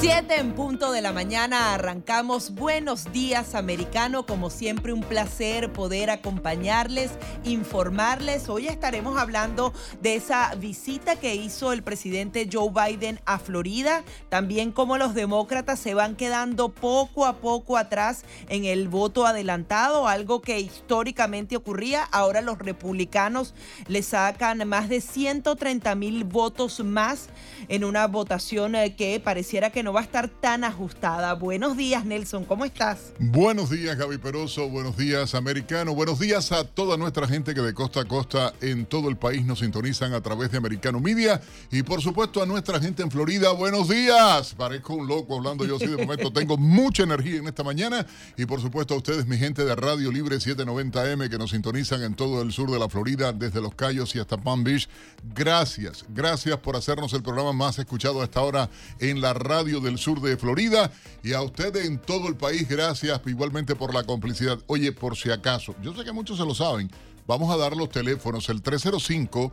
7 en punto de la mañana arrancamos. Buenos días, americano. Como siempre, un placer poder acompañarles, informarles. Hoy estaremos hablando de esa visita que hizo el presidente Joe Biden a Florida. También cómo los demócratas se van quedando poco a poco atrás en el voto adelantado, algo que históricamente ocurría. Ahora los republicanos le sacan más de 130 mil votos más en una votación eh, que pareciera que no va a estar tan ajustada. Buenos días, Nelson, ¿cómo estás? Buenos días, Gaby Peroso. Buenos días, americano. Buenos días a toda nuestra gente que de costa a costa en todo el país nos sintonizan a través de Americano Media. Y por supuesto a nuestra gente en Florida. Buenos días. Parezco un loco hablando yo así de momento. Tengo mucha energía en esta mañana. Y por supuesto a ustedes, mi gente de Radio Libre 790M que nos sintonizan en todo el sur de la Florida, desde Los Cayos y hasta Palm Beach. Gracias, gracias por hacernos el programa más escuchado hasta ahora en la radio del sur de Florida y a ustedes en todo el país, gracias igualmente por la complicidad. Oye, por si acaso, yo sé que muchos se lo saben, vamos a dar los teléfonos, el 305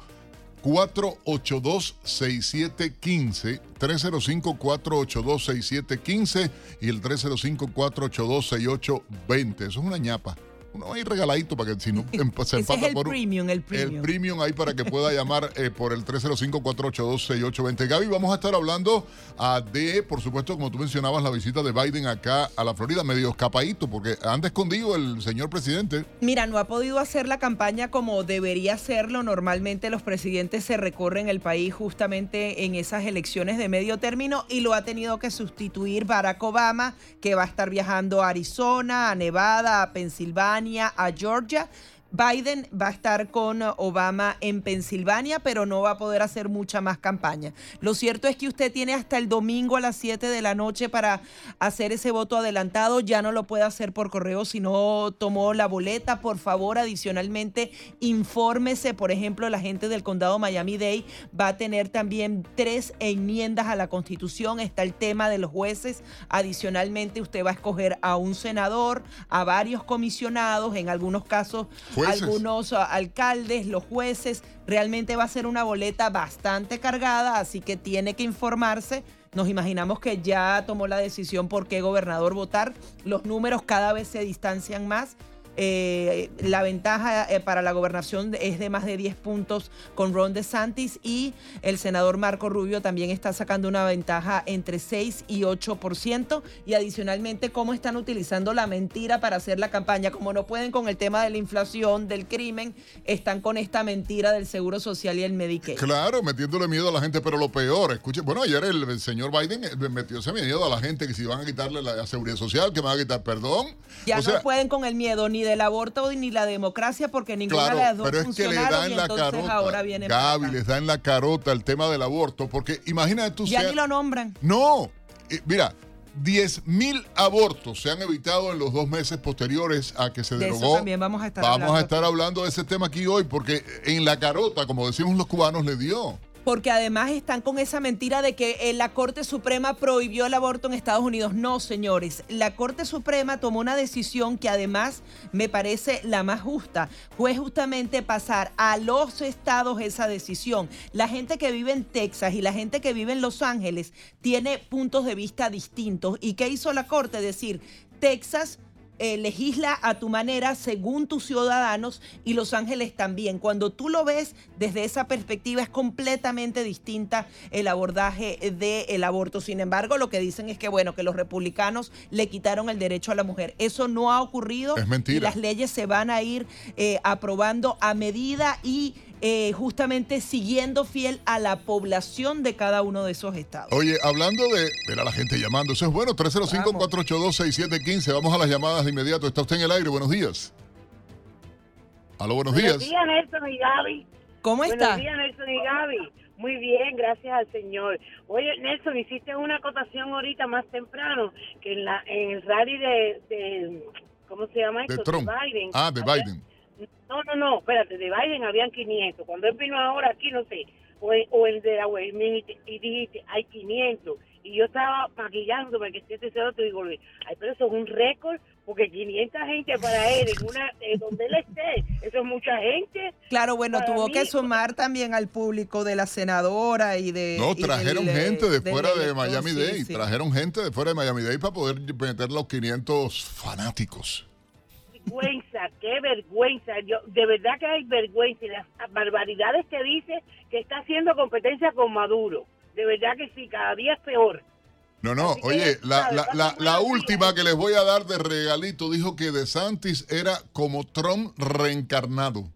482-6715, 305-482-6715 y el 305-482-6820. Eso es una ñapa no hay regaladito para que si no em, se empata es el por premium, el premium. El premium ahí para que pueda llamar eh, por el 305-482-6820. Gaby, vamos a estar hablando uh, de, por supuesto, como tú mencionabas, la visita de Biden acá a la Florida, medio escapadito, porque anda escondido el señor presidente. Mira, no ha podido hacer la campaña como debería hacerlo. Normalmente los presidentes se recorren el país justamente en esas elecciones de medio término y lo ha tenido que sustituir Barack Obama, que va a estar viajando a Arizona, a Nevada, a Pensilvania a Georgia Biden va a estar con Obama en Pensilvania, pero no va a poder hacer mucha más campaña. Lo cierto es que usted tiene hasta el domingo a las 7 de la noche para hacer ese voto adelantado. Ya no lo puede hacer por correo si no tomó la boleta. Por favor, adicionalmente, infórmese. Por ejemplo, la gente del condado Miami-Dade va a tener también tres enmiendas a la Constitución. Está el tema de los jueces. Adicionalmente, usted va a escoger a un senador, a varios comisionados, en algunos casos algunos ah, alcaldes, los jueces. Realmente va a ser una boleta bastante cargada, así que tiene que informarse. Nos imaginamos que ya tomó la decisión por qué gobernador votar. Los números cada vez se distancian más. Eh, la ventaja eh, para la gobernación es de más de 10 puntos con Ron DeSantis y el senador Marco Rubio también está sacando una ventaja entre 6 y 8%. Y adicionalmente, cómo están utilizando la mentira para hacer la campaña. Como no pueden con el tema de la inflación, del crimen, están con esta mentira del Seguro Social y el Medicaid. Claro, metiéndole miedo a la gente, pero lo peor, escuche, bueno, ayer el, señor Biden eh, metió ese miedo a la gente que si van a quitarle la, seguridad social, que van a quitar perdón. Ya no pueden con el miedo ni del aborto ni la democracia porque ninguna de las dos pero es que le da en la carota, ahora viene Gaby, les da en la carota el tema del aborto porque imagínate tú... Ya ni lo nombran. No, eh, mira, 10 mil abortos se han evitado en los dos meses posteriores a que se de derogó. Eso también vamos a estar vamos hablando. a estar hablando de ese tema aquí hoy porque en la carota, como decimos los cubanos, le dio porque además están con esa mentira de que eh, la Corte Suprema prohibió el aborto en Estados Unidos. No, señores, la Corte Suprema tomó una decisión que además me parece la más justa. Fue justamente pasar a los estados esa decisión. La gente que vive en Texas y la gente que vive en Los Ángeles tiene puntos de vista distintos. ¿Y qué hizo la Corte? Decir, Texas eh, legisla a tu manera según tus ciudadanos y Los Ángeles también. Cuando tú lo ves desde esa perspectiva es completamente distinta el abordaje del aborto. Sin embargo, lo que dicen es que bueno, que los republicanos le quitaron el derecho a la mujer. Eso no ha ocurrido. Es mentira. Y las leyes se van a ir eh, aprobando a medida y eh, justamente siguiendo fiel a la población de cada uno de esos estados. Oye, hablando de ver a la gente llamando, eso es bueno, 305-482-6715, vamos a las llamadas de inmediato. Está usted en el aire, buenos días. Aló, buenos días. Buenos días, Nelson y Gaby. ¿Cómo está? Buenos días, Nelson y Gaby. Muy bien, gracias al Señor. Oye, Nelson, hiciste una acotación ahorita más temprano que en, la, en el rally de, ¿cómo se llama esto? De Trump. Ah, de Biden No, no, no, espérate, de Biden habían 500. Cuando él vino ahora aquí, no sé, o, o el de la Westminster, y dijiste, hay 500 y yo estaba maquillándome que este cero te digo, ay, pero eso es un récord, porque 500 gente para él, en una, donde él esté, eso es mucha gente. Claro, bueno, tuvo que sumar también al público de la senadora y de... No, trajeron gente de fuera de Miami Dade, trajeron gente de fuera de Miami Dade para poder meter los 500 fanáticos qué vergüenza. Yo, de verdad que hay vergüenza y las barbaridades que dice que está haciendo competencia con Maduro de verdad que sí, cada día es peor. No, no, oye, la, la, la, última que les voy a dar de regalito dijo que De Santis era como Trump reencarnado.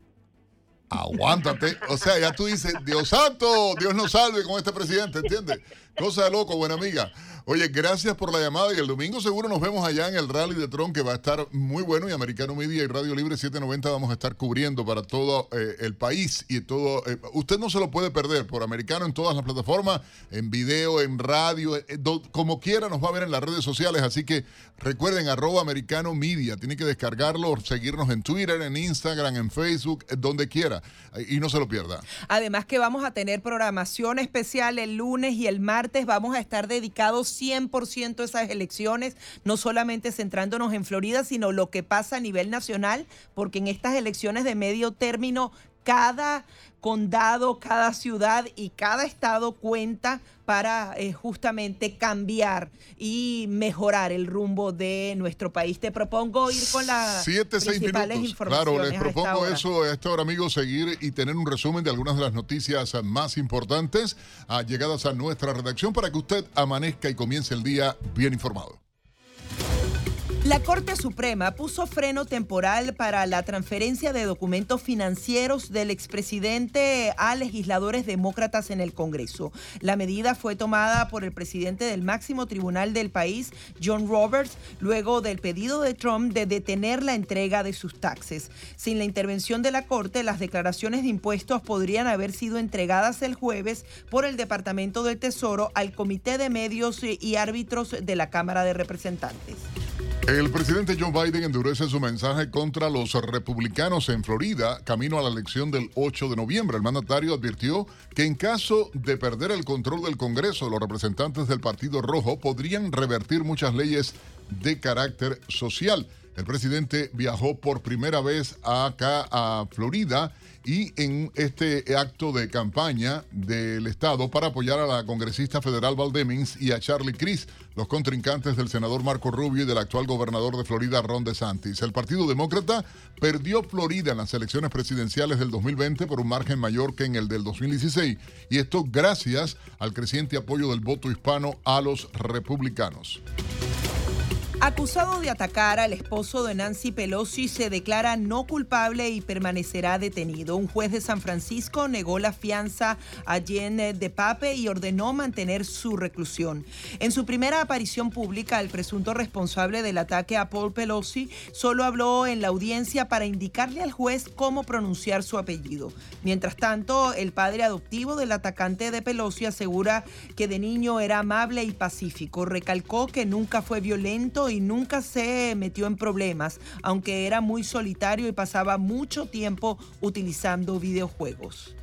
Aguántate. O sea, ya tú dices, Dios santo, Dios nos salve con este presidente, ¿entiendes? Cosa de loco, buena amiga. Oye, gracias por la llamada y el domingo seguro nos vemos allá en el Rally de Tron que va a estar muy bueno y Americano Media y Radio Libre 790 vamos a estar cubriendo para todo eh, el país y todo. Eh, usted no se lo puede perder por Americano en todas las plataformas, en video, en radio, eh, como quiera nos va a ver en las redes sociales. Así que recuerden, arroba Americano Media, tiene que descargarlo, seguirnos en Twitter, en Instagram, en Facebook, donde quiera y no se lo pierda. Además que vamos a tener programación especial el lunes y el martes, vamos a estar dedicados 100% esas elecciones, no solamente centrándonos en Florida, sino lo que pasa a nivel nacional, porque en estas elecciones de medio término, cada condado, cada ciudad y cada estado cuenta para eh, justamente cambiar y mejorar el rumbo de nuestro país. Te propongo ir con las Siete, principales informaciones. Claro, les propongo eso a esta hora, amigos, seguir y tener un resumen de algunas de las noticias más importantes ah, llegadas a nuestra redacción para que usted amanezca y comience el día bien informado. La Corte Suprema puso freno temporal para la transferencia de documentos financieros del expresidente a legisladores demócratas en el Congreso. La medida fue tomada por el presidente del máximo tribunal del país, John Roberts, luego del pedido de Trump de detener la entrega de sus taxes. Sin la intervención de la Corte, las declaraciones de impuestos podrían haber sido entregadas el jueves por el Departamento del Tesoro al Comité de Medios y Árbitros de la Cámara de Representantes. El presidente Joe Biden endurece su mensaje contra los republicanos en Florida camino a la elección del 8 de noviembre. El mandatario advirtió que en caso de perder el control del Congreso, los representantes del Partido Rojo podrían revertir muchas leyes de carácter social. El presidente viajó por primera vez acá a Florida y en este acto de campaña del Estado para apoyar a la congresista federal Val Demings y a Charlie Cris, los contrincantes del senador Marco Rubio y del actual gobernador de Florida Ron DeSantis. El Partido Demócrata perdió Florida en las elecciones presidenciales del 2020 por un margen mayor que en el del 2016 y esto gracias al creciente apoyo del voto hispano a los republicanos. Acusado de atacar al esposo de Nancy Pelosi, se declara no culpable y permanecerá detenido. Un juez de San Francisco negó la fianza a Jen de Pape y ordenó mantener su reclusión. En su primera aparición pública, el presunto responsable del ataque a Paul Pelosi solo habló en la audiencia para indicarle al juez cómo pronunciar su apellido. Mientras tanto, el padre adoptivo del atacante de Pelosi asegura que de niño era amable y pacífico. Recalcó que nunca fue violento y nunca se metió en problemas, aunque era muy solitario y pasaba mucho tiempo utilizando videojuegos.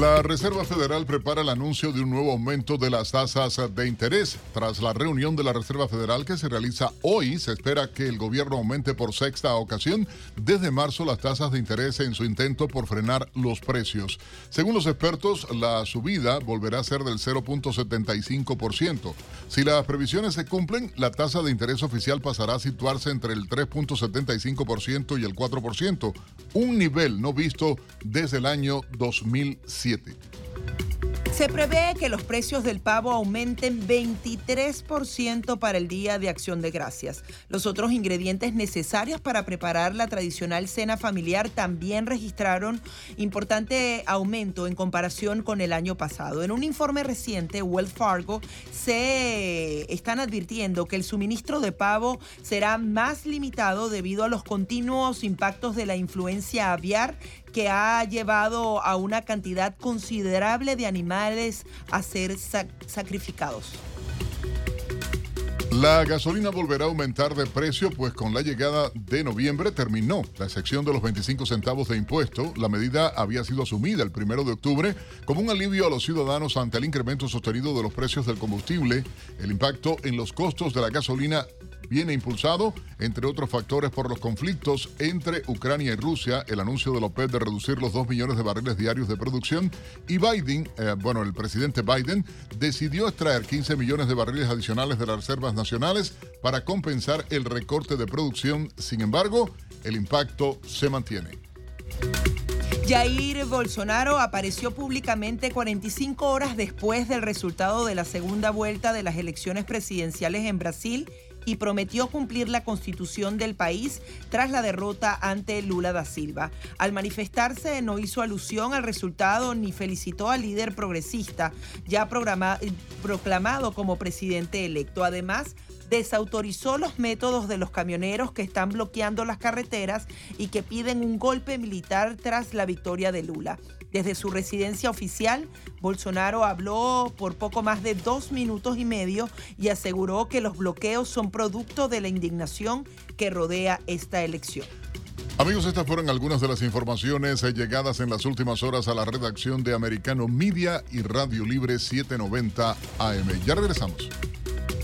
La Reserva Federal prepara el anuncio de un nuevo aumento de las tasas de interés. Tras la reunión de la Reserva Federal que se realiza hoy, se espera que el gobierno aumente por sexta ocasión desde marzo las tasas de interés en su intento por frenar los precios. Según los expertos, la subida volverá a ser del 0.75%. Si las previsiones se cumplen, la tasa de interés oficial pasará a situarse entre el 3.75% y el 4%, un nivel no visto desde el año 2007. Se prevé que los precios del pavo aumenten 23% para el Día de Acción de Gracias. Los otros ingredientes necesarios para preparar la tradicional cena familiar también registraron importante aumento en comparación con el año pasado. En un informe reciente, Wells Fargo se están advirtiendo que el suministro de pavo será más limitado debido a los continuos impactos de la influencia aviar que ha llevado a una cantidad considerable de animales a ser sacrificados. La gasolina volverá a aumentar de precio, pues con la llegada de noviembre terminó la sección de los 25 centavos de impuesto. La medida había sido asumida el primero de octubre como un alivio a los ciudadanos ante el incremento sostenido de los precios del combustible. El impacto en los costos de la gasolina viene impulsado, entre otros factores, por los conflictos entre Ucrania y Rusia, el anuncio de la OPEP de reducir los 2 millones de barriles diarios de producción y Biden, eh, bueno, el presidente Biden decidió extraer 15 millones de barriles adicionales de las reservas nacionales para compensar el recorte de producción. Sin embargo, el impacto se mantiene. Jair Bolsonaro apareció públicamente 45 horas después del resultado de la segunda vuelta de las elecciones presidenciales en Brasil y prometió cumplir la constitución del país tras la derrota ante Lula da Silva. Al manifestarse no hizo alusión al resultado ni felicitó al líder progresista ya proclamado como presidente electo. Además, desautorizó los métodos de los camioneros que están bloqueando las carreteras y que piden un golpe militar tras la victoria de Lula. Desde su residencia oficial, Bolsonaro habló por poco más de dos minutos y medio y aseguró que los bloqueos son producto de la indignación que rodea esta elección. Amigos, estas fueron algunas de las informaciones llegadas en las últimas horas a la redacción de Americano Media y Radio Libre 790 AM. Ya regresamos.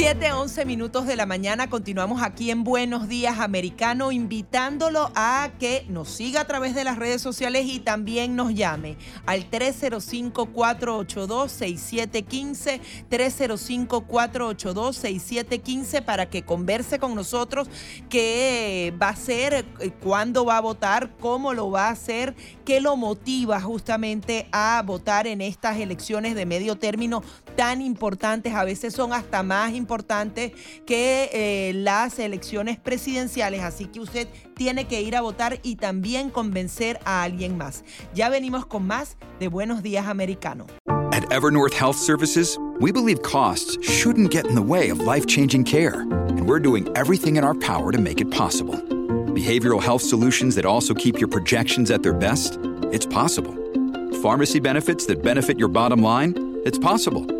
7, 11 minutos de la mañana. Continuamos aquí en Buenos Días Americano, invitándolo a que nos siga a través de las redes sociales y también nos llame al 305-482-6715, 305-482-6715 para que converse con nosotros qué va a hacer, eh, cuándo va a votar, cómo lo va a hacer, qué lo motiva justamente a votar en estas elecciones de medio término tan importantes, a veces son hasta más importantes que eh, las elecciones presidenciales, así que usted tiene que ir a votar y también convencer a alguien más. Ya venimos con más de Buenos Días Americano. At Evernorth Health Services, we believe costs shouldn't get in the way of life-changing care, and we're doing everything in our power to make it possible. Behavioral health solutions that also keep your projections at their best? It's possible. Pharmacy benefits that benefit your bottom line? It's possible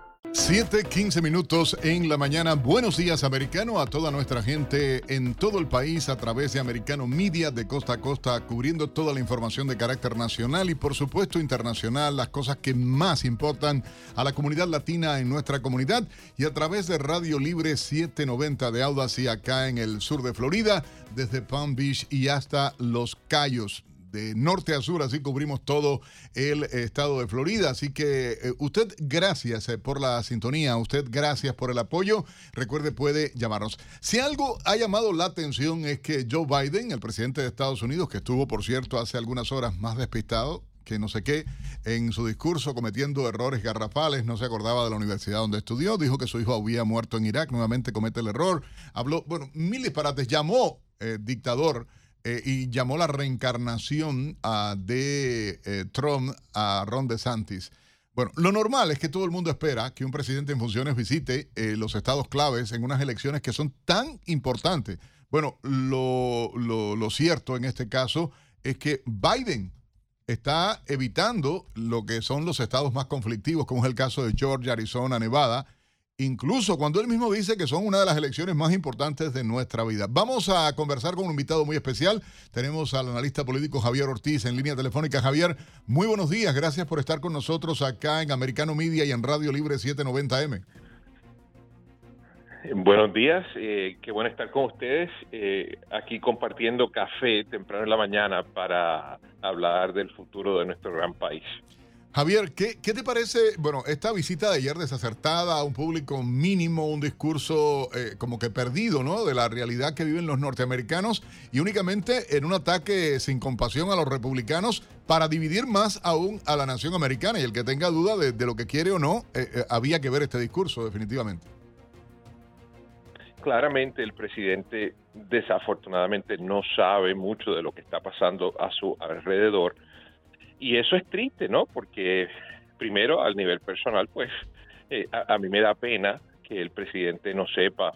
7, 15 minutos en la mañana. Buenos días, americano, a toda nuestra gente en todo el país a través de Americano Media de costa a costa, cubriendo toda la información de carácter nacional y, por supuesto, internacional, las cosas que más importan a la comunidad latina en nuestra comunidad y a través de Radio Libre 790 de Audacy acá en el sur de Florida, desde Palm Beach y hasta Los Cayos de norte a sur, así cubrimos todo el estado de Florida. Así que eh, usted, gracias eh, por la sintonía, usted, gracias por el apoyo. Recuerde, puede llamarnos. Si algo ha llamado la atención es que Joe Biden, el presidente de Estados Unidos, que estuvo, por cierto, hace algunas horas más despistado, que no sé qué, en su discurso cometiendo errores garrafales, no se acordaba de la universidad donde estudió, dijo que su hijo había muerto en Irak, nuevamente comete el error, habló, bueno, mil disparates, llamó eh, dictador eh, y llamó la reencarnación de eh, Trump a Ron DeSantis. Bueno, lo normal es que todo el mundo espera que un presidente en funciones visite eh, los estados claves en unas elecciones que son tan importantes. Bueno, lo, lo cierto en este caso es que Biden está evitando lo que son los estados más conflictivos, como es el caso de Georgia, Arizona, Nevada, incluso cuando él mismo dice que son una de las elecciones más importantes de nuestra vida. Vamos a conversar con un invitado muy especial. Tenemos al analista político Javier Ortiz en línea telefónica. Javier, muy buenos días. Gracias por estar con nosotros acá en Americano Media y en Radio Libre 790M. Buenos días, eh, qué bueno estar con ustedes eh, aquí compartiendo café temprano en la mañana para hablar del futuro de nuestro gran país. Javier, ¿qué, te parece, bueno, esta visita de ayer desacertada a un público mínimo, un discurso eh, como que perdido, ¿no? De la realidad que viven los norteamericanos y únicamente en un ataque sin compasión a los republicanos para dividir más aún a la nación americana. Y el que tenga duda de, lo que quiere o no, eh, eh, había que ver este discurso definitivamente. claramente el presidente desafortunadamente no sabe mucho de lo que está pasando a su alrededor y eso es triste, ¿no? Porque primero al nivel personal, pues eh, a, mí me da pena que el presidente no sepa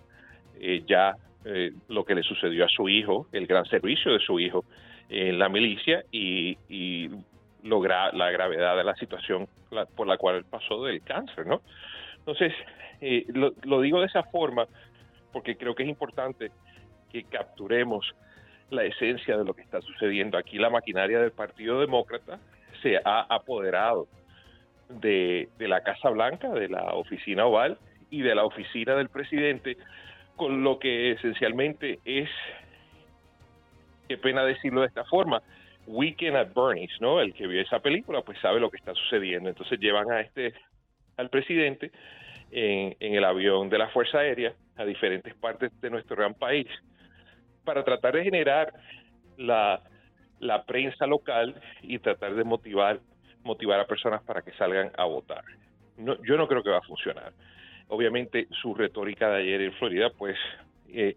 eh, ya eh, lo que le sucedió a su hijo, el gran servicio de su hijo en la milicia y, y la gravedad de la situación por la cual pasó del cáncer, ¿no? Entonces, lo, lo digo de esa forma porque creo que es importante que capturemos la esencia de lo que está sucediendo. Aquí la maquinaria del Partido Demócrata se ha apoderado de, la Casa Blanca, de la oficina oval y de la oficina del presidente, con lo que esencialmente es, qué pena decirlo de esta forma, Weekend at Bernie's, ¿no? El que vio esa película, pues sabe lo que está sucediendo. Entonces llevan a este, al presidente en, el avión de la Fuerza Aérea a diferentes partes de nuestro gran país para tratar de generar la, prensa local y tratar de motivar, motivar a personas para que salgan a votar. No, yo no creo que va a funcionar. Obviamente su retórica de ayer en Florida pues eh,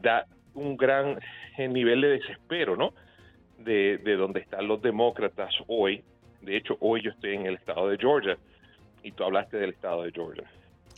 da un gran nivel de desespero, ¿no? De, de donde están los demócratas hoy. De hecho, hoy yo estoy en el estado de Georgia y tú hablaste del estado de Georgia.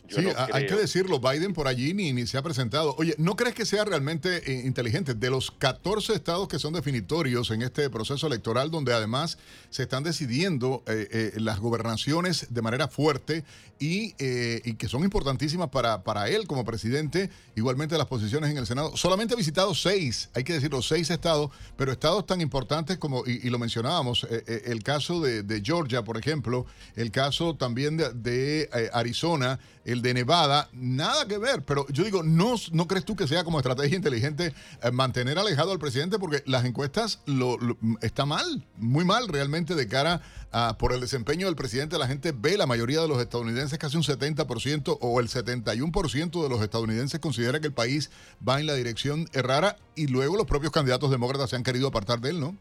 Sí, hay que decirlo, Biden por allí ni, ni se ha presentado. Oye, ¿no crees que sea realmente eh, inteligente? De los 14 estados que son definitorios en este proceso electoral, donde además se están decidiendo eh, eh, las gobernaciones de manera fuerte y, y que son importantísimas para, para él como presidente, igualmente las posiciones en el Senado. Solamente ha visitado seis, hay que decirlo, seis estados, pero estados tan importantes como, y, lo mencionábamos, el caso de, de Georgia, por ejemplo, el caso también de, eh, Arizona, el de Nevada, nada que ver. Pero yo digo, ¿no, no crees tú que sea como estrategia inteligente eh, mantener alejado al presidente? Porque las encuestas lo, está mal, muy mal realmente de cara a por el desempeño del presidente. La gente ve, la mayoría de los estadounidenses, casi un 70% o el 71% de los estadounidenses considera que el país va en la dirección errada y luego los propios candidatos demócratas se han querido apartar de él, ¿no?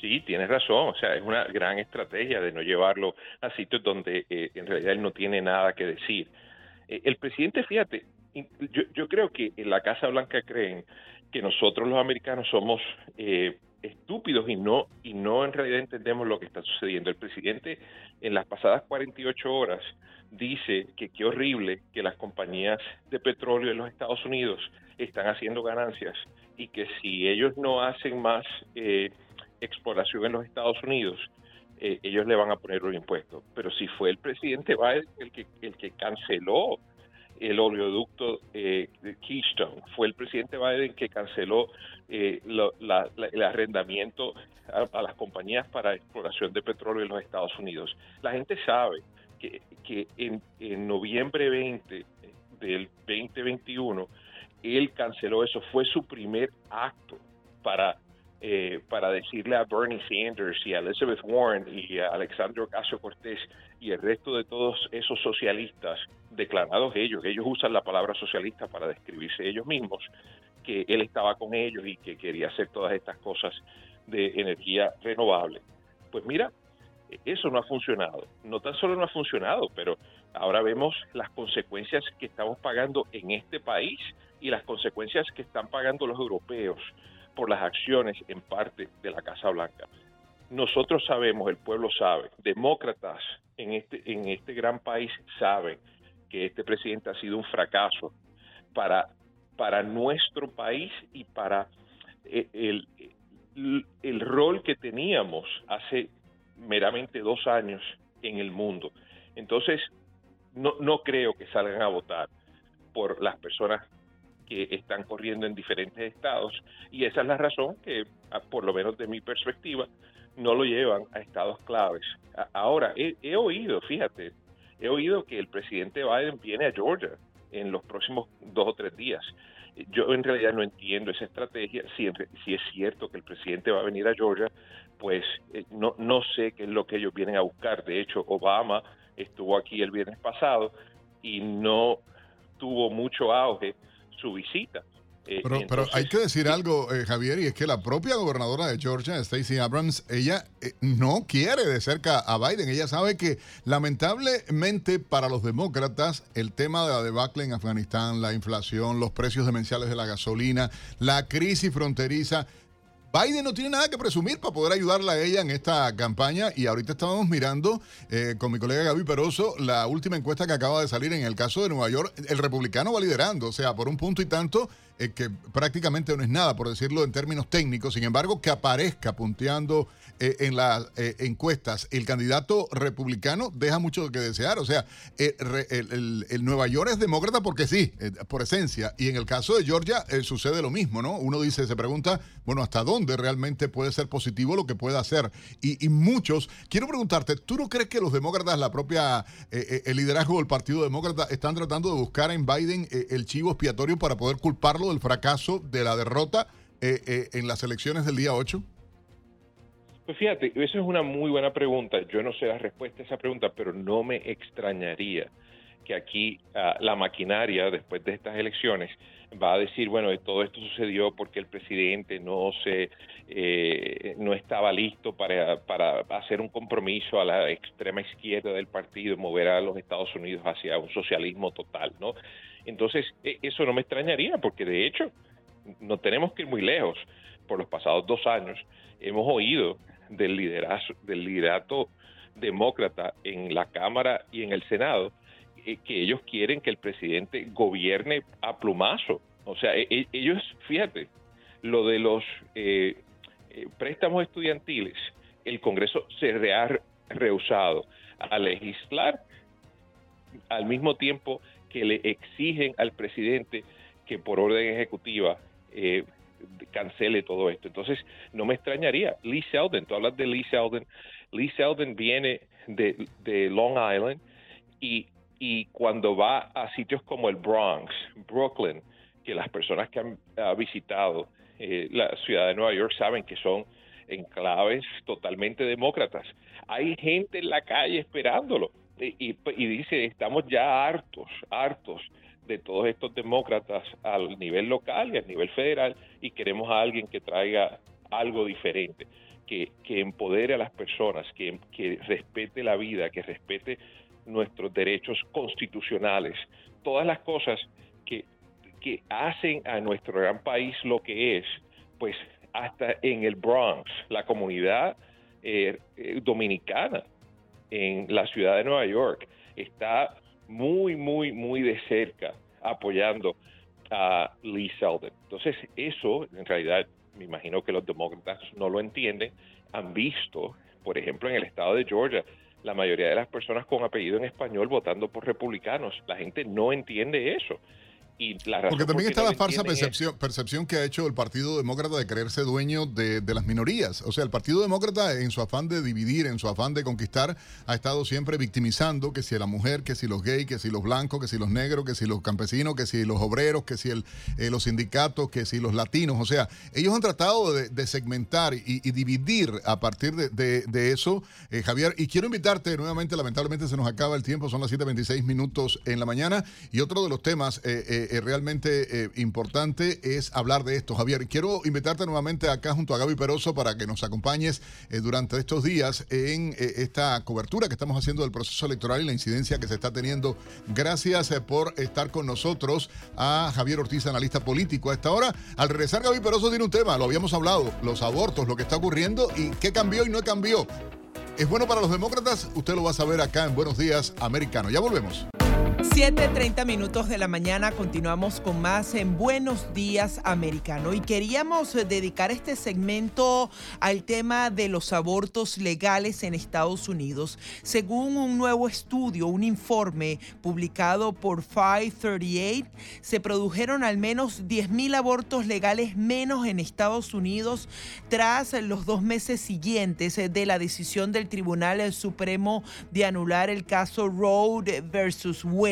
Sí, tienes razón, o sea, es una gran estrategia de no llevarlo a sitios donde eh, en realidad él no tiene nada que decir. Eh, el presidente, fíjate, yo, creo que en la Casa Blanca creen que nosotros los americanos somos eh, estúpidos y no y no en realidad entendemos lo que está sucediendo. El presidente en las pasadas 48 horas dice que qué horrible que las compañías de petróleo en los Estados Unidos están haciendo ganancias y que si ellos no hacen más eh, exploración en los Estados Unidos, eh, ellos le van a poner un impuesto. Pero si fue el presidente Biden el que, el que canceló el oleoducto eh, de Keystone, fue el presidente Biden que canceló eh, el arrendamiento a, las compañías para exploración de petróleo en los Estados Unidos. La gente sabe que, que en, en noviembre 20 del 2021, él canceló eso, fue su primer acto para eh, para decirle a Bernie Sanders y a Elizabeth Warren y a Alexandro Ocasio Cortés y el resto de todos esos socialistas declarados ellos, ellos usan la palabra socialista para describirse ellos mismos, que él estaba con ellos y que quería hacer todas estas cosas de energía renovable. Pues mira, eso no ha funcionado. No tan solo no ha funcionado, pero ahora vemos las consecuencias que estamos pagando en este país y las consecuencias que están pagando los europeos por las acciones en parte de la Casa Blanca. Nosotros sabemos, el pueblo sabe, demócratas en este, en este gran país saben que este presidente ha sido un fracaso para, para nuestro país y para eh, el, el, rol que teníamos hace meramente dos años en el mundo. Entonces, no, no creo que salgan a votar por las personas que están corriendo en diferentes estados y esa es la razón que, por lo menos de mi perspectiva, no lo llevan a estados claves. Ahora, he, oído, fíjate, he oído que el presidente Biden viene a Georgia en los próximos dos o tres días. Yo en realidad no entiendo esa estrategia. Si, si es cierto que el presidente va a venir a Georgia, pues eh, no, no sé qué es lo que ellos vienen a buscar. De hecho, Obama estuvo aquí el viernes pasado y no tuvo mucho auge su visita. Eh, Pero, pero hay que decir algo, eh, Javier, y es que la propia gobernadora de Georgia, Stacey Abrams, ella eh, no quiere de cerca a Biden. Ella sabe que lamentablemente para los demócratas el tema de la debacle en Afganistán, la inflación, los precios demenciales de la gasolina, la crisis fronteriza, Biden no tiene nada que presumir para poder ayudarla a ella en esta campaña y ahorita estábamos mirando eh, con mi colega Gaby Peroso la última encuesta que acaba de salir en el caso de Nueva York. El republicano va liderando, o sea, por un punto y tanto eh, que prácticamente no es nada, por decirlo en términos técnicos. Sin embargo, que aparezca punteando eh, en las eh, encuestas el candidato republicano deja mucho que desear. O sea, el, el- el Nueva York es demócrata porque sí, por esencia. Y en el caso de Georgia sucede lo mismo, ¿no? Uno dice, se pregunta, bueno, ¿hasta dónde realmente puede ser positivo lo que puede hacer? Y, y muchos, quiero preguntarte, ¿tú no crees que los demócratas, la propia, el liderazgo del Partido Demócrata, están tratando de buscar en Biden el chivo expiatorio para poder culparlo del fracaso, de la derrota eh, eh, en las elecciones del día 8? Pues fíjate, eso es una muy buena pregunta. Yo no sé la respuesta a esa pregunta, pero no me extrañaría que aquí ah, la maquinaria, después de estas elecciones, va a decir, bueno, todo esto sucedió porque el presidente no se eh, no estaba listo para, para hacer un compromiso a la extrema izquierda del partido, mover a los Estados Unidos hacia un socialismo total, ¿no? Entonces, e- eso no me extrañaría, porque de hecho, no tenemos que ir muy lejos. Por los pasados dos años hemos oído del liderazo, del liderato demócrata en la Cámara y en el Senado eh, que ellos quieren que el presidente gobierne a plumazo. O sea, e- e- ellos, fíjate, lo de los eh, eh, préstamos estudiantiles, el Congreso se ha rehusado a legislar al mismo tiempo que le exigen al presidente que por orden ejecutiva eh, cancele todo esto. Entonces, no me extrañaría. Lee Selden, tú hablas de Lee Selden. Lee Selden viene de, de Long Island y, y cuando va a sitios como el Bronx, Brooklyn, que las personas que han visitado eh, la ciudad de Nueva York saben que son enclaves totalmente demócratas. Hay gente en la calle esperándolo y, dice, estamos ya hartos, hartos de todos estos demócratas al nivel local y al nivel federal y queremos a alguien que traiga algo diferente, que, que empodere a las personas, que, que respete la vida, que respete nuestros derechos constitucionales, todas las cosas que, que hacen a nuestro gran país lo que es, pues hasta en el Bronx, la comunidad eh, eh, dominicana en la ciudad de Nueva York está muy, muy, muy de cerca apoyando a Lee Selden. Entonces, eso en realidad me imagino que los demócratas no lo entienden. Han visto, por ejemplo, en el estado de Georgia, la mayoría de las personas con apellido en español votando por republicanos. La gente no entiende eso. Y la Porque también está la es- percepción, que ha hecho el Partido Demócrata de creerse dueño de, de las minorías. O sea, el Partido Demócrata en su afán de dividir, en su afán de conquistar, ha estado siempre victimizando que si la mujer, que si los gays, que si los blancos, que si los negros, que si los campesinos, que si los obreros, que si el, eh, los sindicatos, que si los latinos. O sea, ellos han tratado de, de segmentar y, y dividir a partir de, de- de eso, eh, Javier. Y quiero invitarte nuevamente, lamentablemente se nos acaba el tiempo, son las 7.26 minutos en la mañana. Y otro de los temas eh, eh, realmente eh, importante es hablar de esto, Javier. Quiero invitarte nuevamente acá junto a Gaby Peroso para que nos acompañes eh, durante estos días en eh, esta cobertura que estamos haciendo del proceso electoral y la incidencia que se está teniendo. Gracias por estar con nosotros a Javier Ortiz, analista político. A esta hora, al regresar, Gaby Peroso tiene un tema, lo habíamos hablado, los abortos, lo que está ocurriendo y qué cambió y no cambió. ¿Es bueno para los demócratas? Usted lo va a saber acá en Buenos Días Americano. Ya volvemos. 7.30 minutos de la mañana continuamos con más en Buenos Días Americano y queríamos eh, dedicar este segmento al tema de los abortos legales en Estados Unidos. Según un nuevo estudio, un informe publicado por 538, se produjeron al menos 10.000 abortos legales menos en Estados Unidos tras los dos meses siguientes eh, de la decisión del Tribunal Supremo de anular el caso Roe versus Wade.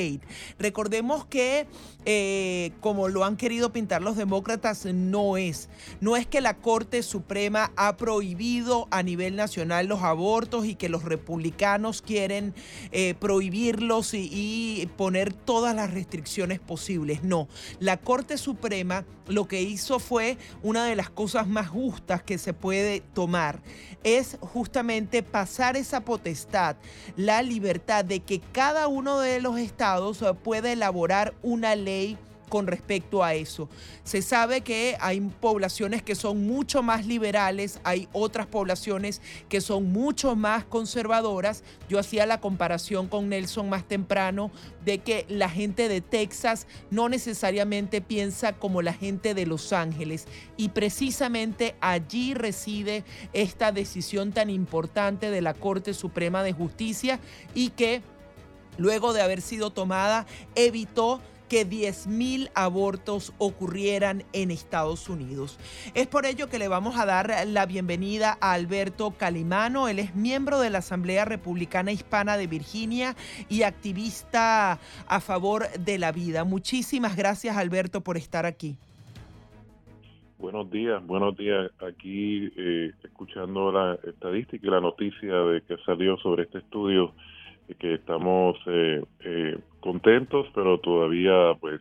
Recordemos que, eh, como lo han querido pintar los demócratas, no es. No es que la Corte Suprema ha prohibido a nivel nacional los abortos y que los republicanos quieren eh, prohibirlos y, y poner todas las restricciones posibles. No, la Corte Suprema lo que hizo fue una de las cosas más justas que se puede tomar. Es justamente pasar esa potestad, la libertad de que cada uno de los estados pueda elaborar una ley con respecto a eso. Se sabe que hay poblaciones que son mucho más liberales, hay otras poblaciones que son mucho más conservadoras. Yo hacía la comparación con Nelson más temprano de que la gente de Texas no necesariamente piensa como la gente de Los Ángeles y precisamente allí reside esta decisión tan importante de la Corte Suprema de Justicia y que luego de haber sido tomada evitó que 10.000 abortos ocurrieran en Estados Unidos. Es por ello que le vamos a dar la bienvenida a Alberto Calimano. Él es miembro de la Asamblea Republicana Hispana de Virginia y activista a favor de la vida. Muchísimas gracias Alberto por estar aquí. Buenos días, buenos días. Aquí eh, escuchando la estadística y la noticia de que salió sobre este estudio que estamos eh, eh, contentos, pero todavía pues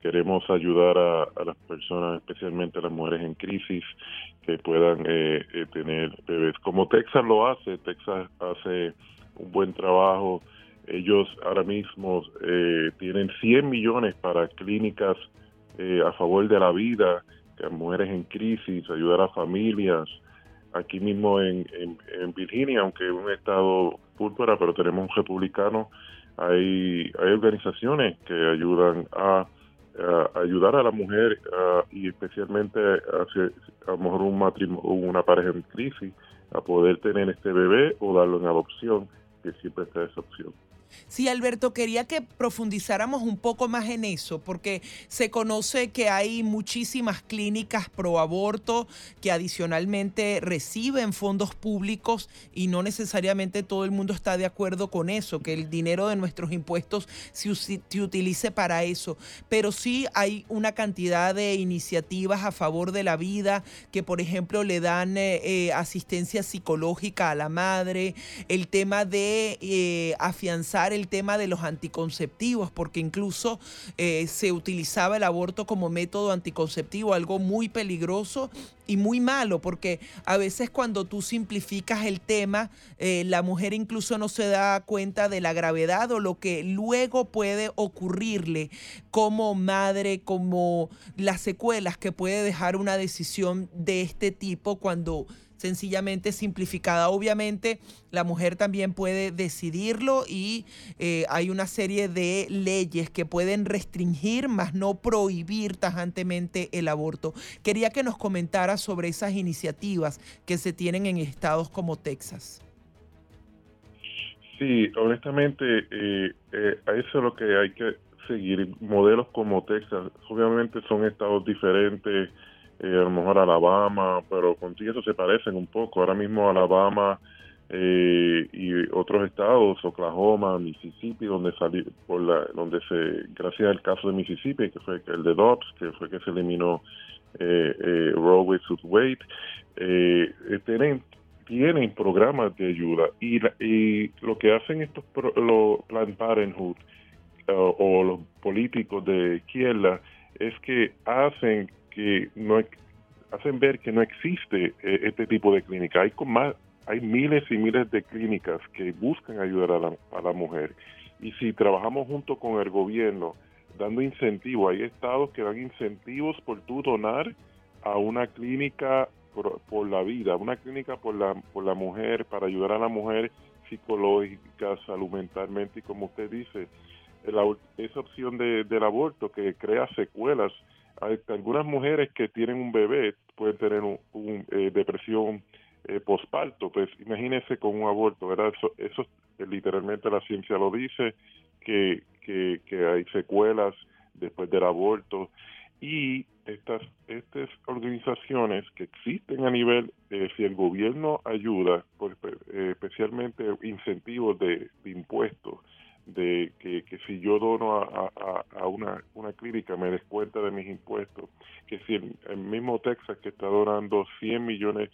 queremos ayudar a, las personas, especialmente a las mujeres en crisis, que puedan eh, tener bebés. Como Texas lo hace, Texas hace un buen trabajo. Ellos ahora mismo tienen 100 millones para clínicas a favor de la vida, a mujeres en crisis, ayudar a familias, aquí mismo en, en, Virginia, aunque es un estado púrpura, pero tenemos un republicano, hay, hay organizaciones que ayudan a, ayudar a la mujer y especialmente a, a lo mejor un matrimonio, una pareja en crisis a poder tener este bebé o darlo en adopción, que siempre está esa opción. Sí, Alberto, quería que profundizáramos un poco más en eso, porque se conoce que hay muchísimas clínicas pro aborto que adicionalmente reciben fondos públicos y no necesariamente todo el mundo está de acuerdo con eso, que el dinero de nuestros impuestos se, utilice para eso. Pero sí hay una cantidad de iniciativas a favor de la vida que, por ejemplo, le dan eh, eh, asistencia psicológica a la madre, el tema de eh, afianzar el tema de los anticonceptivos, porque incluso eh, se utilizaba el aborto como método anticonceptivo, algo muy peligroso y muy malo, porque a veces cuando tú simplificas el tema, eh, la mujer incluso no se da cuenta de la gravedad o lo que luego puede ocurrirle como madre, como las secuelas que puede dejar una decisión de este tipo cuando sencillamente simplificada. Obviamente la mujer también puede decidirlo y eh, hay una serie de leyes que pueden restringir, más no prohibir tajantemente el aborto. Quería que nos comentara sobre esas iniciativas que se tienen en estados como Texas. Sí, honestamente, eh, eh, a eso es lo que hay que seguir. Modelos como Texas, obviamente son estados diferentes eh, a lo mejor Alabama, pero contigo eso se parecen un poco. Ahora mismo Alabama eh, y otros estados, Oklahoma, Mississippi, donde salió, por la, donde se, gracias al caso de Mississippi, que fue el de Dobbs, que fue que se eliminó eh, eh, Roe vs. Wade, eh, tienen tienen programas de ayuda y, y lo que hacen estos los Planned Parenthood o los políticos de izquierda es que hacen que no hacen ver que no existe eh, este tipo de clínica. Hay más, hay miles y miles de clínicas que buscan ayudar a la, a la mujer. Y si trabajamos junto con el gobierno, dando incentivos, hay estados que dan incentivos por tú donar a una clínica por, la vida, una clínica por la, por la mujer, para ayudar a la mujer psicológica, salud mentalmente, y como usted dice, esa opción de, del aborto que crea secuelas algunas mujeres que tienen un bebé pueden tener un, eh, depresión eh, posparto, pues imagínese con un aborto, ¿verdad? Eso, eso eh, literalmente la ciencia lo dice, que, que, que hay secuelas después del aborto y estas, estas organizaciones que existen a nivel, si el gobierno ayuda, por, especialmente incentivos de impuestos, de que, si yo dono a, una, una, clínica me descuenta de mis impuestos, que si el, mismo Texas que está donando 100 millones,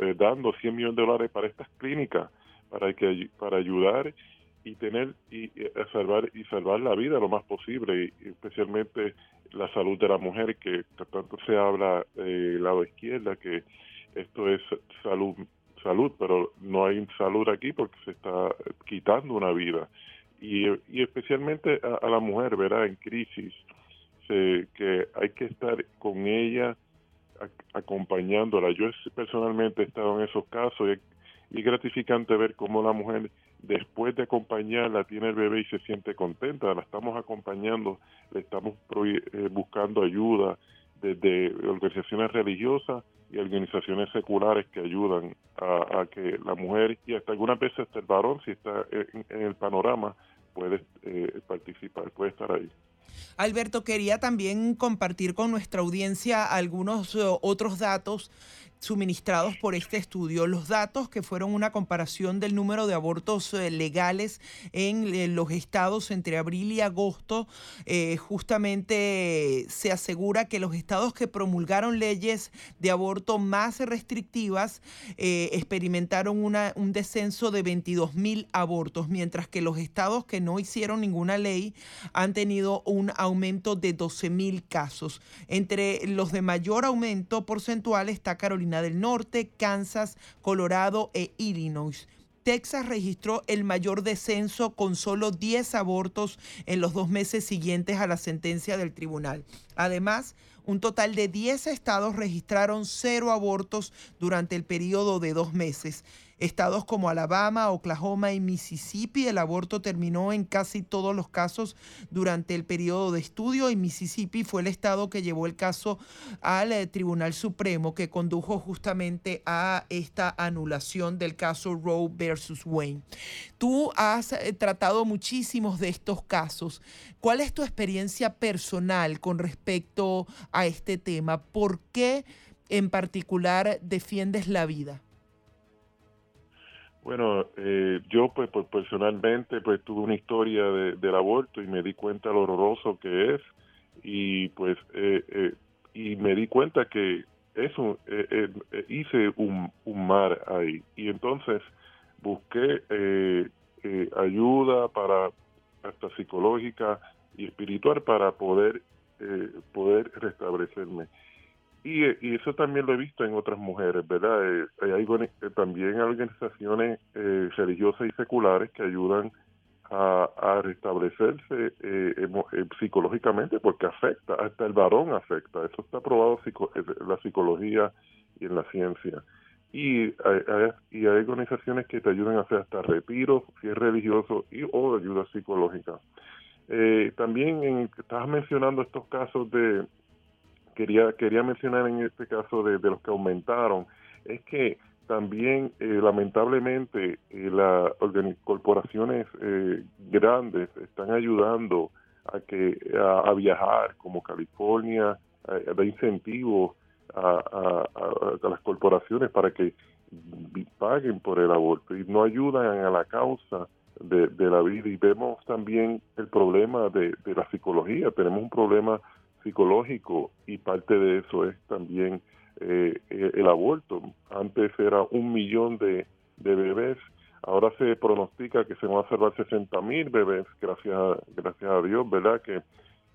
eh, dando 100 millones de dólares para estas clínicas, para, que, para ayudar y tener y, salvar y salvar la vida lo más posible y especialmente la salud de la mujer que tanto se habla del lado izquierda que esto es salud salud pero no hay salud aquí porque se está quitando una vida y, y especialmente a, la mujer verá en crisis que hay que estar con ella acompañándola. Yo personalmente he estado en esos casos y es gratificante ver cómo la mujer después de acompañarla tiene el bebé y se siente contenta, la estamos acompañando, le estamos eh, buscando ayuda desde organizaciones religiosas y organizaciones seculares que ayudan a, que la mujer y hasta algunas veces hasta el varón, si está en, el panorama, puede eh, participar, puede estar ahí. Alberto, quería también compartir con nuestra audiencia algunos eh, otros datos suministrados por este estudio. Los datos que fueron una comparación del número de abortos eh, legales en eh, los estados entre abril y agosto, justamente se asegura que los estados que promulgaron leyes de aborto más restrictivas experimentaron una, un descenso de 22 mil abortos, mientras que los estados que no hicieron ninguna ley han tenido un aumento de 12 mil casos. Entre los de mayor aumento porcentual está Carolina del Norte, Kansas, Colorado e Illinois. Texas registró el mayor descenso con solo 10 abortos en los dos meses siguientes a la sentencia del tribunal. Además, un total de 10 estados registraron cero abortos durante el periodo de dos meses. Estados como Alabama, Oklahoma y Mississippi, el aborto terminó en casi todos los casos durante el periodo de estudio y Mississippi fue el estado que llevó el caso al eh, Tribunal Supremo que condujo justamente a esta anulación del caso Roe versus Wayne. Tú has eh, tratado muchísimos de estos casos. ¿Cuál es tu experiencia personal con respecto a este tema? ¿Por qué en particular defiendes la vida? Bueno, eh, yo pues, pues, personalmente pues tuve una historia de, del aborto y me di cuenta lo horroroso que es. Y pues eh, eh, y me di cuenta que eso hice un, un, mar ahí. Y entonces busqué ayuda para hasta psicológica y espiritual para poder poder restablecerme y, y, eso también lo he visto en otras mujeres, ¿verdad? Eh, hay, eh, también organizaciones eh, religiosas y seculares que ayudan a, restablecerse psicológicamente porque afecta, hasta el varón afecta. Eso está probado en la psicología y en la ciencia. Y hay, y hay organizaciones que te ayudan a hacer hasta retiros, si es religioso, y, o ayuda psicológica. también en, estabas mencionando estos casos de, quería, quería mencionar en este caso de, los que aumentaron, es que también eh, lamentablemente eh, las corporaciones eh, grandes están ayudando a que a, viajar como California da incentivos a, las corporaciones para que paguen por el aborto y no ayudan a la causa de, la vida. Y vemos también el problema de, de la psicología. Tenemos un problema psicológico y parte de eso es también eh, eh, el aborto. Antes era un millón de, bebés, ahora se pronostica que se van a salvar 60 mil bebés, gracias a, gracias a Dios, ¿verdad? Que,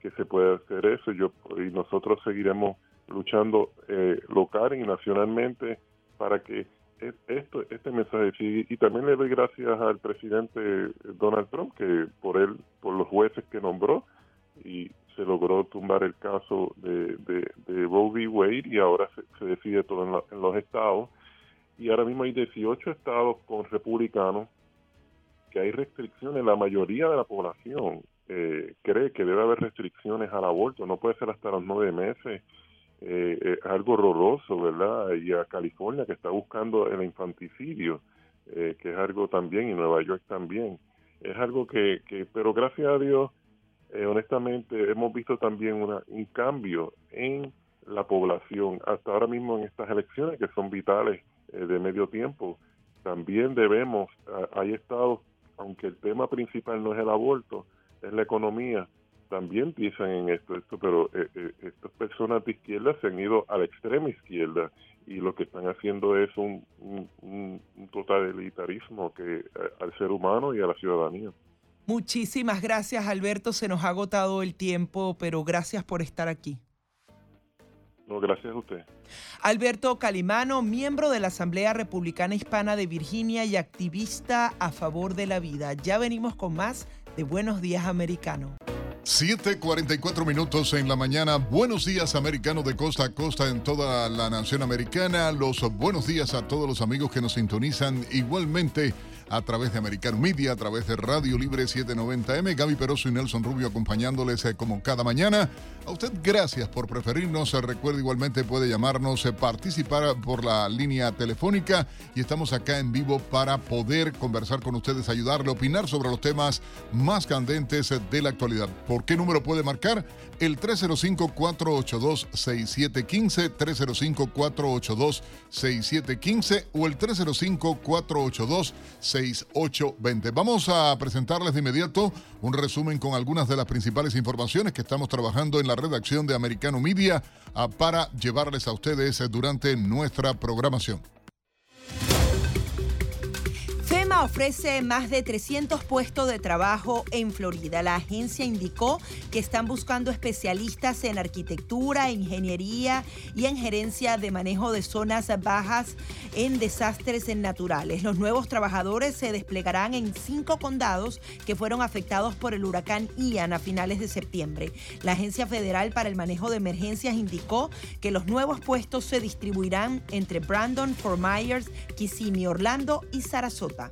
que se puede hacer eso yo, y nosotros seguiremos luchando eh, local y nacionalmente para que esto este mensaje y, y, también le doy gracias al presidente Donald Trump que por él por los jueces que nombró y se logró tumbar el caso de, de, de Roe. Wade y ahora se, decide todo en, los estados. Y ahora mismo hay 18 estados con republicanos que hay restricciones. La mayoría de la población eh, cree que debe haber restricciones al aborto. No puede ser hasta los nueve meses. Eh, es algo horroroso, ¿verdad? Y a California que está buscando el infanticidio, eh, que es algo también, y Nueva York también. Es algo que, que pero gracias a Dios, eh, honestamente hemos visto también una, un cambio en la población. Hasta ahora mismo en estas elecciones que son vitales eh, de medio tiempo, también debemos, hay estados aunque el tema principal no es el aborto, es la economía, también piensan en esto, esto pero eh, eh, estas personas de izquierda se han ido a la extrema izquierda y lo que están haciendo es un, un, totalitarismo que al ser humano y a la ciudadanía. Muchísimas gracias Alberto, se nos ha agotado el tiempo, pero gracias por estar aquí. No, gracias a usted. Alberto Calimano, miembro de la Asamblea Republicana Hispana de Virginia y activista a favor de la vida. Ya venimos con más de Buenos Días Americano. 7:44 minutos en la mañana. Buenos días, americanos de costa a costa en toda la nación americana. Los buenos días a todos los amigos que nos sintonizan igualmente a través de American Media, a través de Radio Libre 790M. Gaby Peroso y Nelson Rubio acompañándoles eh, como cada mañana. A usted gracias por preferirnos. Eh, recuerde igualmente puede llamarnos, eh, participar por la línea telefónica y estamos acá en vivo para poder conversar con ustedes, ayudarle, opinar sobre los temas más candentes de la actualidad. ¿Por qué número puede marcar? El 305-482-6715, 305-482-6715 o el 305-482-6715. 6820. Vamos a presentarles de inmediato un resumen con algunas de las principales informaciones que estamos trabajando en la redacción de Americano Media ah, para llevarles a ustedes durante nuestra programación ofrece más de 300 puestos de trabajo en Florida. La agencia indicó que están buscando especialistas en arquitectura, ingeniería y en gerencia de manejo de zonas bajas en desastres naturales. Los nuevos trabajadores se desplegarán en cinco condados que fueron afectados por el huracán Ian a finales de septiembre. La Agencia Federal para el Manejo de Emergencias indicó que los nuevos puestos se distribuirán entre Brandon, Fort Myers, Kissimmee, Orlando y Sarasota.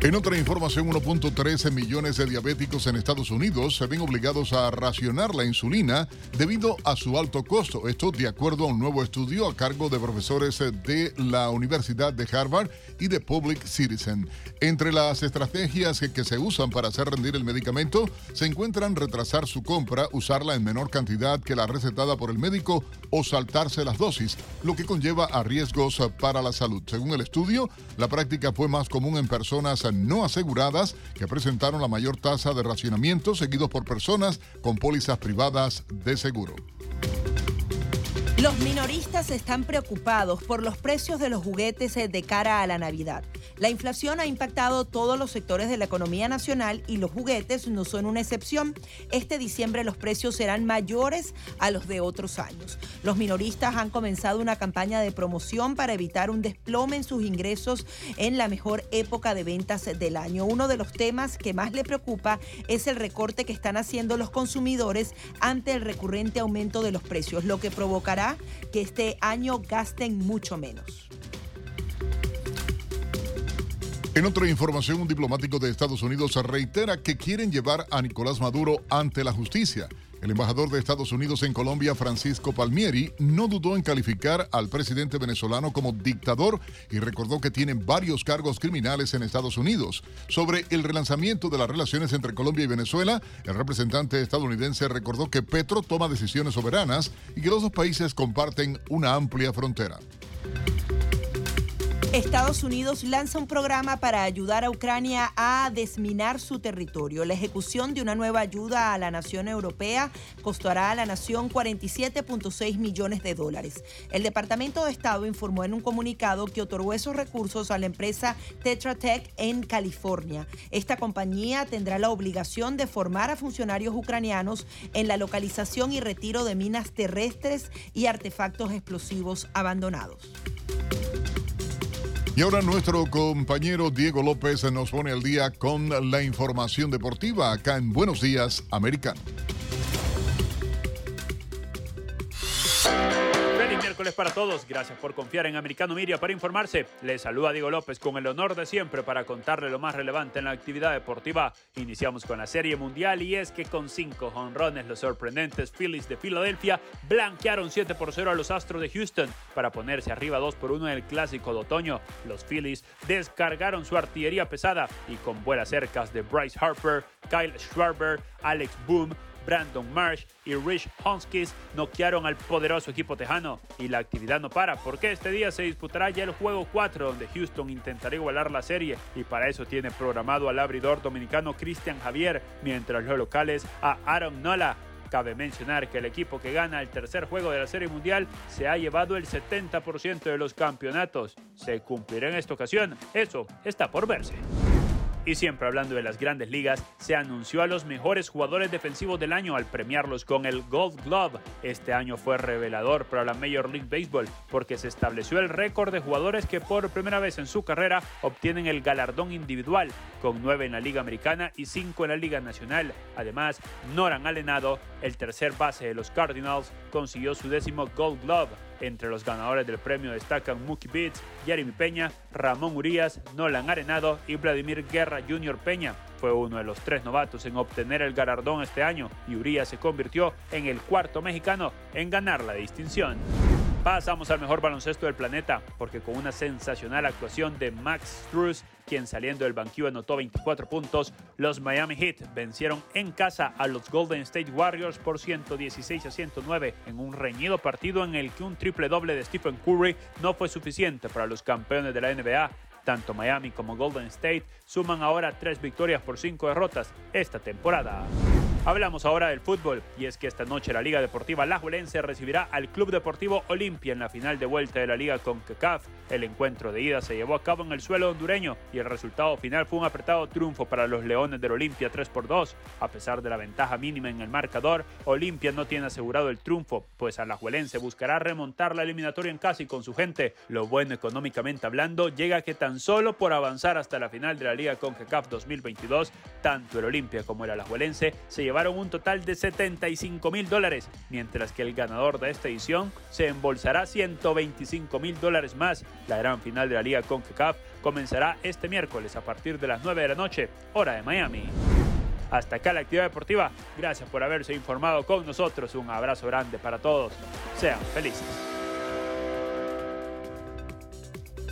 En otra información, 1.13 millones de diabéticos en Estados Unidos se ven obligados a racionar la insulina debido a su alto costo. Esto de acuerdo a un nuevo estudio a cargo de profesores de la Universidad de Harvard y de Public Citizen. Entre las estrategias que, se usan para hacer rendir el medicamento se encuentran retrasar su compra, usarla en menor cantidad que la recetada por el médico o saltarse las dosis, lo que conlleva a riesgos para la salud. Según el estudio, la práctica fue más común en personas no aseguradas que presentaron la mayor tasa de racionamiento, seguidos por personas con pólizas privadas de seguro. Los minoristas están preocupados por los precios de los juguetes de cara a la Navidad. La inflación ha impactado todos los sectores de la economía nacional y los juguetes no son una excepción. Este diciembre los precios serán mayores a los de otros años. Los minoristas han comenzado una campaña de promoción para evitar un desplome en sus ingresos en la mejor época de ventas del año. Uno de los temas que más le preocupa es el recorte que están haciendo los consumidores ante el recurrente aumento de los precios, lo que provocará que este año gasten mucho menos. En otra información, un diplomático de Estados Unidos reitera que quieren llevar a Nicolás Maduro ante la justicia. El embajador de Estados Unidos en Colombia, Francisco Palmieri, no dudó en calificar al presidente venezolano como dictador y recordó que tiene varios cargos criminales en Estados Unidos. Sobre el relanzamiento de las relaciones entre Colombia y Venezuela, el representante estadounidense recordó que Petro toma decisiones soberanas y que los dos países comparten una amplia frontera. Estados Unidos lanza un programa para ayudar a Ucrania a desminar su territorio. La ejecución de una nueva ayuda a la nación europea costará a la nación 47.6 millones de dólares. El Departamento de Estado informó en un comunicado que otorgó esos recursos a la empresa Tetra Tech en California. Esta compañía tendrá la obligación de formar a funcionarios ucranianos en la localización y retiro de minas terrestres y artefactos explosivos abandonados. Y ahora nuestro compañero Diego López nos pone al día con la información deportiva acá en Buenos Días, Americano. Miércoles para todos. Gracias por confiar en Americano Media para informarse. Les saluda Diego López con el honor de siempre para contarle lo más relevante en la actividad deportiva. Iniciamos con la Serie Mundial y es que con cinco honrones los sorprendentes Phillies de Filadelfia blanquearon 7 por 0 a los Astros de Houston para ponerse arriba 2 por 1 en el Clásico de Otoño. Los Phillies descargaron su artillería pesada y con buenas cercas de Bryce Harper, Kyle Schwarber, Alex Boom, Brandon Marsh y Rich Honskis noquearon al poderoso equipo tejano. Y la actividad no para, porque este día se disputará ya el juego 4, donde Houston intentará igualar la serie, y para eso tiene programado al abridor dominicano Cristian Javier, mientras los locales a Aaron Nola Cabe mencionar que el equipo que gana el tercer juego de la Serie Mundial se ha llevado el 70% de los campeonatos. ¿Se cumplirá en esta ocasión? Eso está por verse. Y siempre hablando de las grandes ligas, se anunció a los mejores jugadores defensivos del año al premiarlos con el Gold Glove. Este año fue revelador para la Major League Baseball porque se estableció el récord de jugadores que por primera vez en su carrera obtienen el galardón individual, con nueve en la Liga Americana y cinco en la Liga Nacional. Además, Noran Alenado, el tercer base de los Cardinals, consiguió su décimo Gold Glove. Entre los ganadores del premio destacan Mookie Betts, Jeremy Peña, Ramón Urias, Nolan Arenado y Vladimir Guerra Jr. Peña. Fue uno de los tres novatos en obtener el galardón este año y Urias se convirtió en el cuarto mexicano en ganar la distinción. Pasamos al mejor baloncesto del planeta, porque con una sensacional actuación de Max Struz, quien saliendo del banquillo anotó 24 puntos, los Miami Heat vencieron en casa a los Golden State Warriors por 116 a 109 en un reñido partido en el que un triple doble de Stephen Curry no fue suficiente para los campeones de la NBA. Tanto Miami como Golden State suman ahora tres victorias por cinco derrotas esta temporada. Hablamos ahora del fútbol y es que esta noche la Liga Deportiva Lajuelense recibirá al Club Deportivo Olimpia en la final de vuelta de la Liga con CACAF. El encuentro de ida se llevó a cabo en el suelo hondureño y el resultado final fue un apretado triunfo para los Leones del Olimpia 3 por 2. A pesar de la ventaja mínima en el marcador, Olimpia no tiene asegurado el triunfo, pues Alajuelense buscará remontar la eliminatoria en casa y con su gente. Lo bueno económicamente hablando llega que tan solo por avanzar hasta la final de la Liga con CACAF 2022, tanto el Olimpia como el Alajuelense se un total de 75 mil dólares, mientras que el ganador de esta edición se embolsará 125 mil dólares más. La gran final de la Liga CONCACAF comenzará este miércoles a partir de las 9 de la noche, hora de Miami. Hasta acá la actividad deportiva. Gracias por haberse informado con nosotros. Un abrazo grande para todos. Sean felices.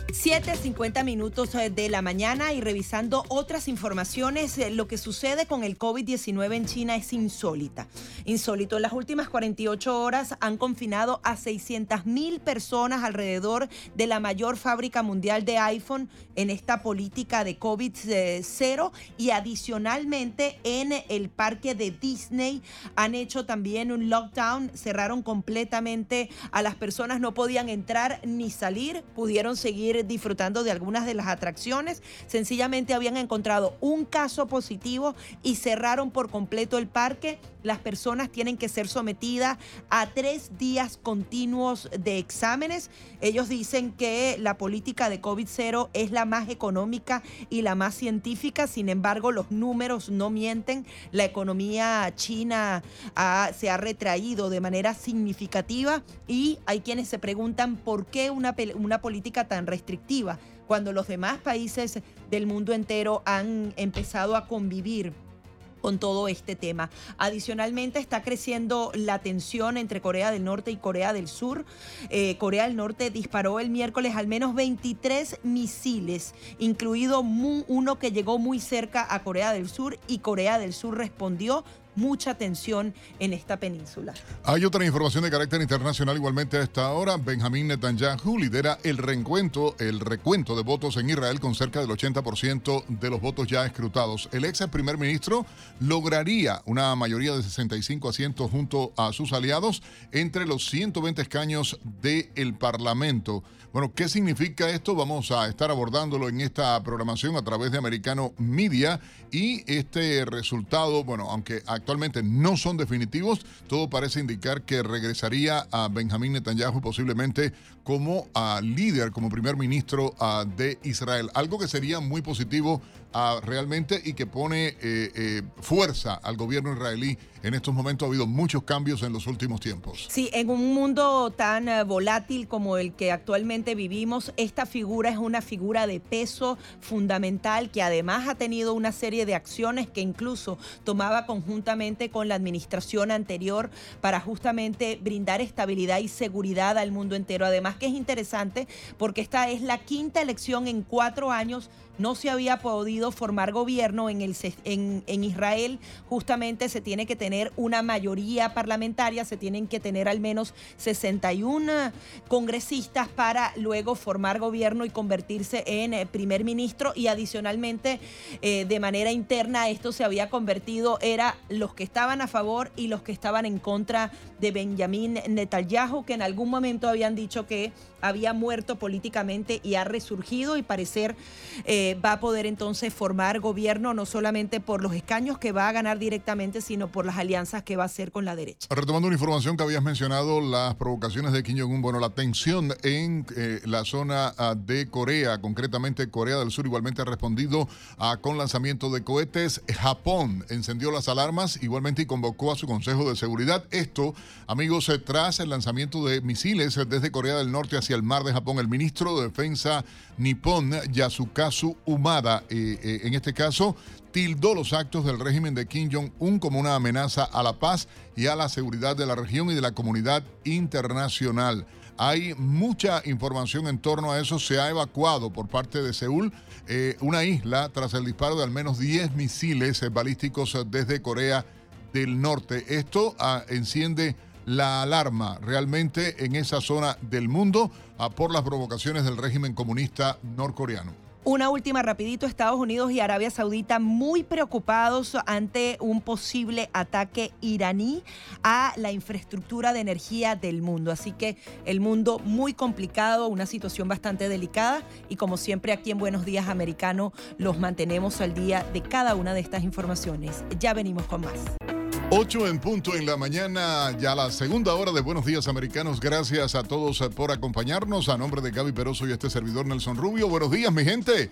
7.50 minutos eh, de la mañana y revisando otras informaciones, eh, lo que sucede con el COVID-19 en China es insólita. Insólito, en las últimas 48 horas han confinado a 600 mil personas alrededor de la mayor fábrica mundial de iPhone en esta política de COVID-0 y adicionalmente en el parque de Disney han hecho también un lockdown, cerraron completamente a las personas, no podían entrar ni salir, pudieron seguir disfrutando de algunas de las atracciones. Sencillamente habían encontrado un caso positivo y cerraron por completo el parque. Las personas tienen que ser sometidas a tres días continuos de exámenes. Ellos dicen que la política de COVID-0 es la más económica y la más científica. Sin embargo, los números no mienten. La economía china se ha retraído de manera significativa y hay quienes se preguntan por qué una, una política tan restrictiva cuando los demás países del mundo entero han empezado a convivir con todo este tema. Adicionalmente está creciendo la tensión entre Corea del Norte y Corea del Sur. Eh, Corea del Norte disparó el miércoles al menos 23 misiles, incluido uno que llegó muy cerca a Corea del Sur y Corea del Sur respondió mucha tensión en esta península. Hay otra información de carácter internacional igualmente a esta hora. Benjamín Netanyahu lidera el reencuentro, el recuento de votos en Israel con cerca del 80% de los votos ya escrutados. El ex primer ministro lograría una mayoría de 65 asientos junto a sus aliados entre los 120 escaños del Parlamento. Bueno, ¿qué significa esto? Vamos a estar abordándolo en esta programación a través de Americano Media y este resultado, bueno, aunque actualmente no son definitivos, todo parece indicar que regresaría a Benjamín Netanyahu posiblemente como a líder, como primer ministro de Israel. Algo que sería muy positivo realmente y que pone eh, eh, fuerza al gobierno israelí. En estos momentos ha habido muchos cambios en los últimos tiempos. Sí, en un mundo tan eh, volátil como el que actualmente vivimos, esta figura es una figura de peso fundamental que además ha tenido una serie de acciones que incluso tomaba conjuntamente con la administración anterior para justamente brindar estabilidad y seguridad al mundo entero. Además que es interesante porque esta es la quinta elección en cuatro años no se había podido formar gobierno en, el, en, en, Israel, justamente se tiene que tener una mayoría parlamentaria, se tienen que tener al menos 61 congresistas para luego formar gobierno y convertirse en eh, primer ministro. Y adicionalmente eh, de manera interna esto se había convertido, era los que estaban a favor y los que estaban en contra de Benjamin Netanyahu, que en algún momento habían dicho que había muerto políticamente y ha resurgido y parecer eh, va a poder entonces formar gobierno no solamente por los escaños que va a ganar directamente, sino por las alianzas que va a hacer con la derecha. Retomando una información que habías mencionado, las provocaciones de Kim Jong-un, bueno, la tensión en eh, la zona ah, de Corea, concretamente Corea del Sur, igualmente ha respondido ah, con lanzamiento de cohetes. Japón encendió las alarmas igualmente y convocó a su Consejo de Seguridad. Esto, amigos, eh, tras el lanzamiento de misiles desde Corea del Norte hacia el mar de Japón, el ministro de Defensa nipón, Yasukazu Umada, eh, eh, en este caso, tildó los actos del régimen de Kim Jong-un como una amenaza a la paz y a la seguridad de la región y de la comunidad internacional. Hay mucha información en torno a eso. Se ha evacuado por parte de Seúl eh, una isla tras el disparo de al menos 10 misiles balísticos desde Corea del Norte. Esto ah, enciende la alarma realmente en esa zona del mundo ah, por las provocaciones del régimen comunista norcoreano. Una última rapidito, Estados Unidos y Arabia Saudita muy preocupados ante un posible ataque iraní a la infraestructura de energía del mundo. Así que el mundo muy complicado, una situación bastante delicada y como siempre aquí en Buenos Días Americano los mantenemos al día de cada una de estas informaciones. Ya venimos con más. 8 en punto en la mañana, ya la segunda hora de Buenos Días Americanos. Gracias a todos por acompañarnos. A nombre de Gaby Peroso y este servidor Nelson Rubio. Buenos días, mi gente.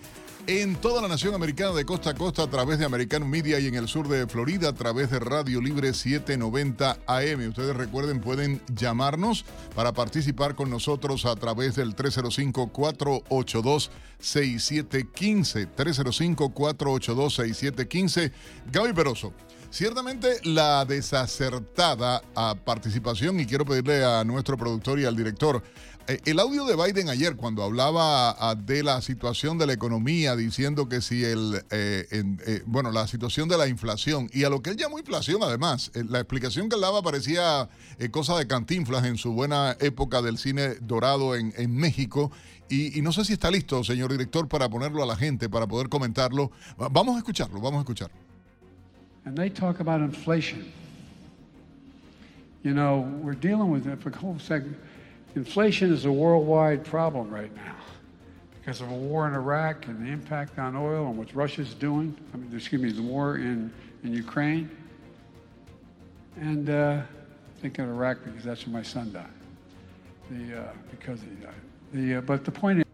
En toda la nación americana de costa a costa a través de Americano Media y en el sur de Florida a través de Radio Libre 790 AM. Ustedes recuerden, pueden llamarnos para participar con nosotros a través del 305-482-6715. 305-482-6715. Gaby Peroso. Ciertamente la desacertada ah, participación, y quiero pedirle a nuestro productor y al director, eh, el audio de Biden ayer cuando hablaba ah, de la situación de la economía, diciendo que si el, eh, eh, bueno, la situación de la inflación, y a lo que él llamó inflación además, la explicación que él daba parecía cosa de cantinflas en su buena época del cine dorado en, México, y, y, no sé si está listo, señor director, para ponerlo a la gente, para poder comentarlo. Vamos a escucharlo, vamos a escucharlo. And they talk about inflation. You know, we're dealing with it for a whole second. Inflation is a worldwide problem right now because of a war in Iraq and the impact on oil and what Russia's doing. I mean, excuse me, the war in, in Ukraine. And uh, thinking of Iraq because that's where my son died. The, uh, because he died. The, uh, but the point is,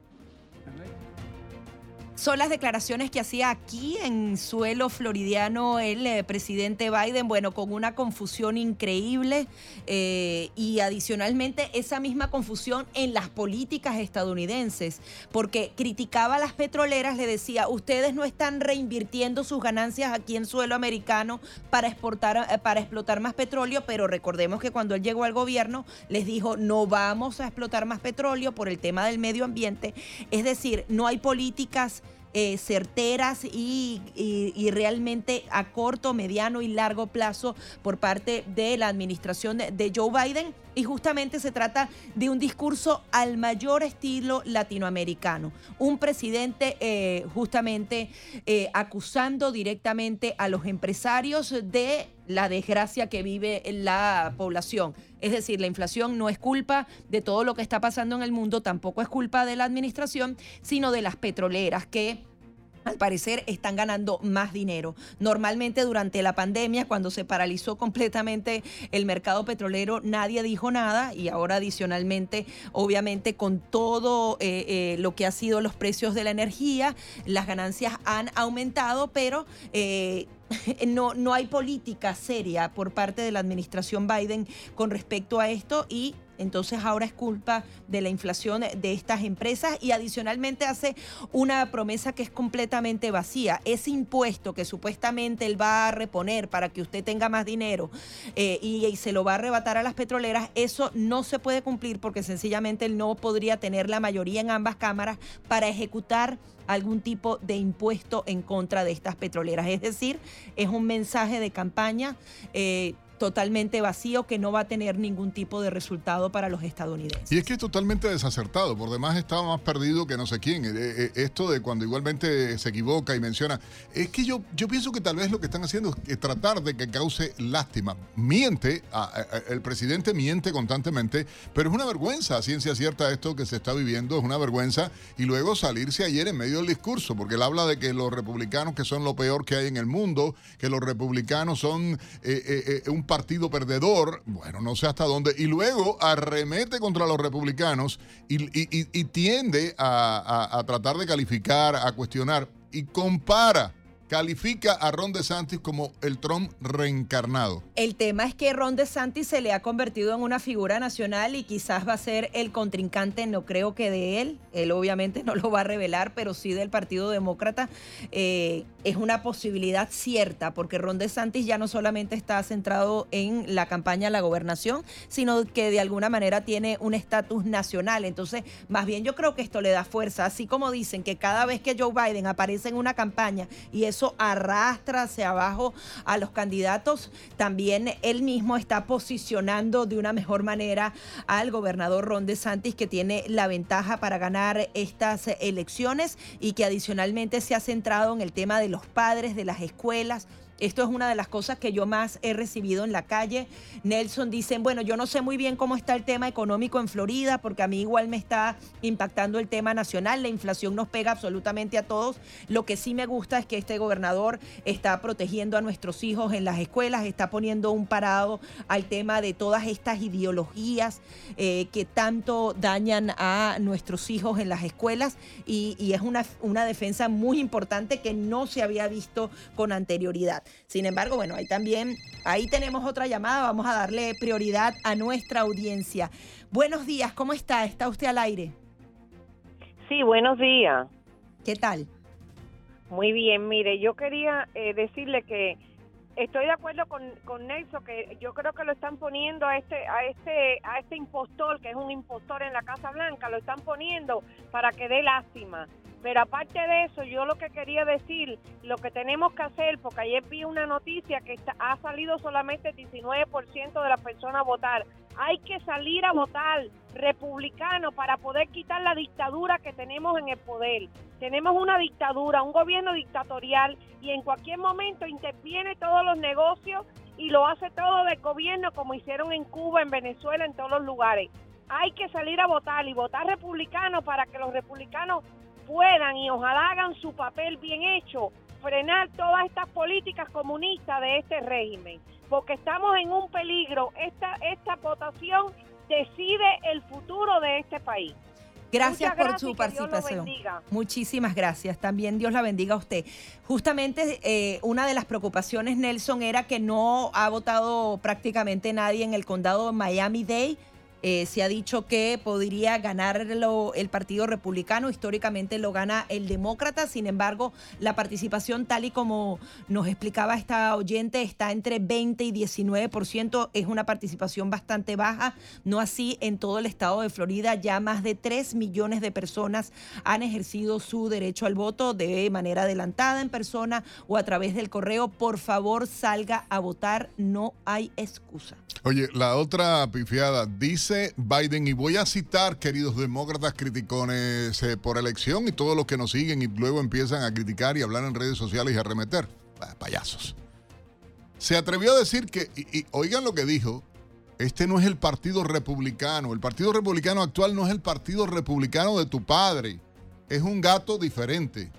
Son las declaraciones que hacía aquí en suelo floridiano el eh, presidente Biden, bueno, con una confusión increíble eh, y adicionalmente esa misma confusión en las políticas estadounidenses, porque criticaba a las petroleras, le decía, ustedes no están reinvirtiendo sus ganancias aquí en suelo americano para exportar, eh, para explotar más petróleo, pero recordemos que cuando él llegó al gobierno les dijo, no vamos a explotar más petróleo por el tema del medio ambiente, es decir, no hay políticas eh, certeras y, realmente a corto, mediano y largo plazo por parte de la administración de, Joe Biden. Y justamente se trata de un discurso al mayor estilo latinoamericano. Un presidente eh, justamente eh, acusando directamente a los empresarios de la desgracia que vive la población. Es decir, la inflación no es culpa de todo lo que está pasando en el mundo, tampoco es culpa de la administración, sino de las petroleras que al parecer están ganando más dinero. Normalmente durante la pandemia, cuando se paralizó completamente el mercado petrolero, nadie dijo nada y ahora adicionalmente, obviamente con todo eh, eh, lo que ha sido los precios de la energía, las ganancias han aumentado, pero... Eh, no, no hay política seria por parte de la administración Biden con respecto a esto y entonces ahora es culpa de la inflación de estas empresas y adicionalmente hace una promesa que es completamente vacía. Ese impuesto que supuestamente él va a reponer para que usted tenga más dinero eh, y, y se lo va a arrebatar a las petroleras, eso no se puede cumplir porque sencillamente él no podría tener la mayoría en ambas cámaras para ejecutar algún tipo de impuesto en contra de estas petroleras. Es decir, es un mensaje de campaña. eh, totalmente vacío que no va a tener ningún tipo de resultado para los estadounidenses. Y es que es totalmente desacertado. Por demás estaba más perdido que no sé quién. Eh, eh, esto de cuando igualmente se equivoca y menciona. Es que yo, yo pienso que tal vez lo que están haciendo es tratar de que cause lástima. Miente, el presidente miente constantemente, pero es una vergüenza, ciencia cierta, esto que se está viviendo, es una vergüenza. Y luego salirse ayer en medio del discurso, porque él habla de que los republicanos que son lo peor que hay en el mundo, que los republicanos son eh, eh, eh, un partido perdedor, bueno, no sé hasta dónde, y luego arremete contra los republicanos y, tiende a- a tratar de calificar, a cuestionar, y compara, califica a Ron DeSantis como el Trump reencarnado. El tema es que Ron DeSantis se le ha convertido en una figura nacional y quizás va a ser el contrincante, no creo que de él, él obviamente no lo va a revelar, pero sí del Partido Demócrata. Eh, es una posibilidad cierta, porque Ron DeSantis ya no solamente está centrado en la campaña a la gobernación, sino que de alguna manera tiene un estatus nacional. Entonces, más bien yo creo que esto le da fuerza, así como dicen que cada vez que Joe Biden aparece en una campaña y eso arrastra hacia abajo a los candidatos, también él mismo está posicionando de una mejor manera al gobernador Ron DeSantis, que tiene la ventaja para ganar estas elecciones y que adicionalmente se ha centrado en el tema de los padres, de las escuelas. Esto es una de las cosas que yo más he recibido en la calle. Nelson dicen, bueno, yo no sé muy bien cómo está el tema económico en Florida, porque a mí igual me está impactando el tema nacional. La inflación nos pega absolutamente a todos. Lo que sí me gusta es que este gobernador está protegiendo a nuestros hijos en las escuelas, está poniendo un parado al tema de todas estas ideologías eh, que tanto dañan a nuestros hijos en las escuelas y, y es una, una defensa muy importante que no se había visto con anterioridad. Sin embargo, bueno, ahí también, ahí tenemos otra llamada, vamos a darle prioridad a nuestra audiencia. Buenos días, ¿cómo está? ¿Está usted al aire? Sí, buenos días. ¿Qué tal? Muy bien, mire, yo quería eh, decirle que estoy de acuerdo con, con Nelson que yo creo que lo están poniendo a este a este a este impostor que es un impostor en la Casa Blanca lo están poniendo para que dé lástima pero aparte de eso yo lo que quería decir lo que tenemos que hacer porque ayer vi una noticia que está- ha salido solamente el 19% de las personas a votar hay que salir a votar republicano para poder quitar la dictadura que tenemos en el poder tenemos una dictadura, un gobierno dictatorial y en cualquier momento interviene todos los negocios y lo hace todo del gobierno como hicieron en Cuba, en Venezuela, en todos los lugares. Hay que salir a votar y votar republicano para que los republicanos puedan y ojalá hagan su papel bien hecho, frenar todas estas políticas comunistas de este régimen, porque estamos en un peligro. Esta, esta votación decide el futuro de este país. Gracias por su participación. Muchísimas gracias. También Dios la bendiga a usted. Justamente eh, una de las preocupaciones, Nelson, era que no ha votado prácticamente nadie en el condado de Miami-Dade. Eh, se ha dicho que podría ganarlo el Partido Republicano, históricamente lo gana el Demócrata, sin embargo, la participación tal y como nos explicaba esta oyente está entre 20 y 19%, es una participación bastante baja, no así en todo el estado de Florida, ya más de 3 millones de personas han ejercido su derecho al voto de manera adelantada en persona o a través del correo. Por favor, salga a votar, no hay excusa. Oye, la otra pifiada, dice Biden, y voy a citar, queridos demócratas criticones eh, por elección y todos los que nos siguen y luego empiezan a criticar y hablar en redes sociales y arremeter. Ah, payasos. Se atrevió a decir que, y oigan lo que dijo, este no es el partido republicano. El partido republicano actual no es el partido republicano de tu padre. Es un gato diferente.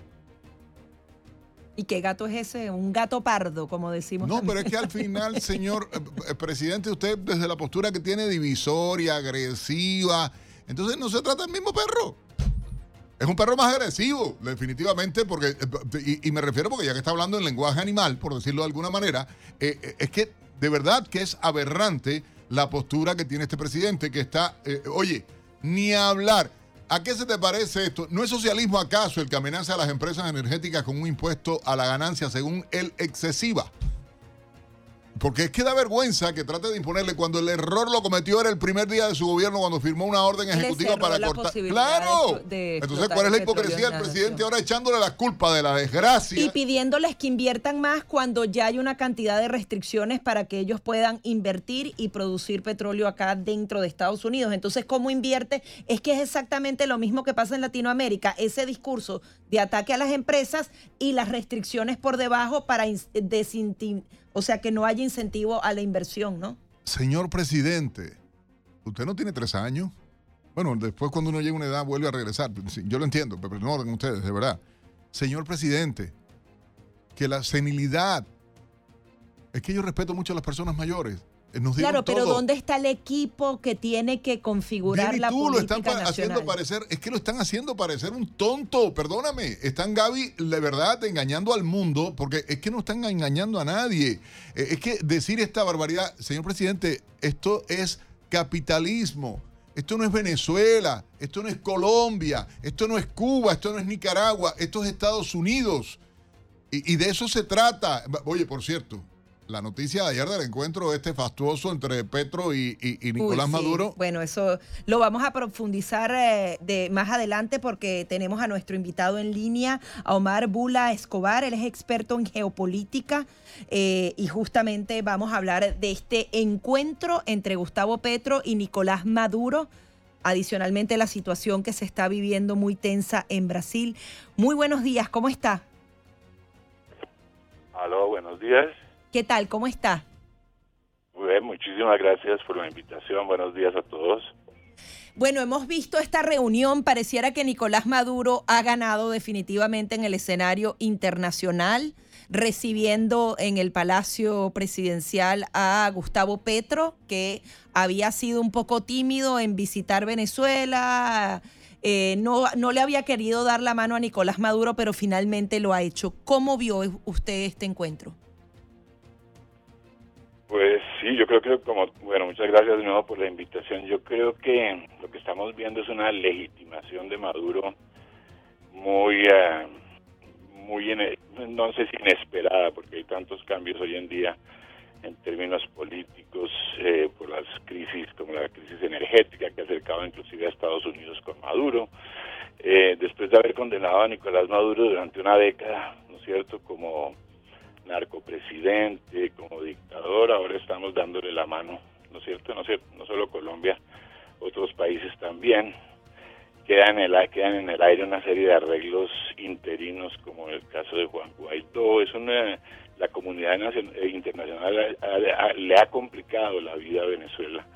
¿Y qué gato es ese? Un gato pardo, como decimos. No, pero es que al final, señor eh, eh, presidente, usted desde la postura que tiene divisoria, agresiva, entonces no se trata del mismo perro. Es un perro más agresivo, definitivamente, porque, eh, y, y me refiero porque ya que está hablando en lenguaje animal, por decirlo de alguna manera, eh, es que de verdad que es aberrante la postura que tiene este presidente, que está, eh, oye, ni hablar. ¿A qué se te parece esto? ¿No es socialismo acaso el que amenaza a las empresas energéticas con un impuesto a la ganancia según él excesiva? Porque es que da vergüenza que trate de imponerle cuando el error lo cometió era el primer día de su gobierno cuando firmó una orden ejecutiva para cortar. ¡Claro! de- de Entonces, ¿cuál es la hipocresía del presidente ahora echándole la culpa de la desgracia? Y pidiéndoles que inviertan más cuando ya hay una cantidad de restricciones para que ellos puedan invertir y producir petróleo acá dentro de Estados Unidos. Entonces, ¿cómo invierte? Es que es exactamente lo mismo que pasa en Latinoamérica, ese discurso de ataque a las empresas y las restricciones por debajo para ins- desinti- o sea, que no haya incentivo a la inversión, ¿no? Señor presidente, usted no tiene tres años. Bueno, después cuando uno llega a una edad vuelve a regresar. Yo lo entiendo, pero no con ustedes, de verdad. Señor presidente, que la senilidad, es que yo respeto mucho a las personas mayores. Eh, Nos Claro, pero todo. ¿dónde está el equipo que tiene que configurar Bien, y la tú lo política están pa- haciendo parecer, es que lo están haciendo parecer un tonto, perdóname. Están Gaby, de verdad, engañando al mundo, porque es que no están engañando a nadie. Eh, Es que decir esta barbaridad, señor presidente, esto es capitalismo. Esto no es Venezuela, esto no es Colombia, esto no es Cuba, esto no es Nicaragua, esto es Estados Unidos. Y, y de eso se trata. Oye, por cierto, la noticia de ayer del encuentro este fastuoso entre Petro y, y- y Nicolás Uy, sí. Maduro. Bueno, eso lo vamos a profundizar eh, de más adelante porque tenemos a nuestro invitado en línea, a Omar Bula Escobar. Él es experto en geopolítica eh, y justamente vamos a hablar de este encuentro entre Gustavo Petro y Nicolás Maduro. Adicionalmente, la situación que se está viviendo muy tensa en Brasil. Muy buenos días, ¿cómo está? Aló, buenos días. ¿Qué tal? ¿Cómo está? Muy bien, muchísimas gracias por la invitación. Buenos días a todos. Bueno, hemos visto esta reunión, pareciera que Nicolás Maduro ha ganado definitivamente en el escenario internacional, recibiendo en el Palacio Presidencial a Gustavo Petro, que había sido un poco tímido en visitar Venezuela, eh, no, no le había querido dar la mano a Nicolás Maduro, pero finalmente lo ha hecho. ¿Cómo vio usted este encuentro? Pues sí, yo creo que como, bueno, muchas gracias de nuevo por la invitación. Yo creo que lo que estamos viendo es una legitimación de Maduro muy, eh, muy, no sé si inesperada, porque hay tantos cambios hoy en día en términos políticos eh, por las crisis como la crisis energética que ha acercado inclusive a Estados Unidos con Maduro. Eh, después de haber condenado a Nicolás Maduro durante una década, ¿no es cierto?, como narcopresidente, como dictador, ahora estamos dándole la mano, ¿no es cierto? No, no solo Colombia, otros países también. Quedan en, el, quedan en el aire una serie de arreglos interinos, como el caso de Juan Guaidó. Es una, la comunidad eh, internacional le ha complicado la vida a Venezuela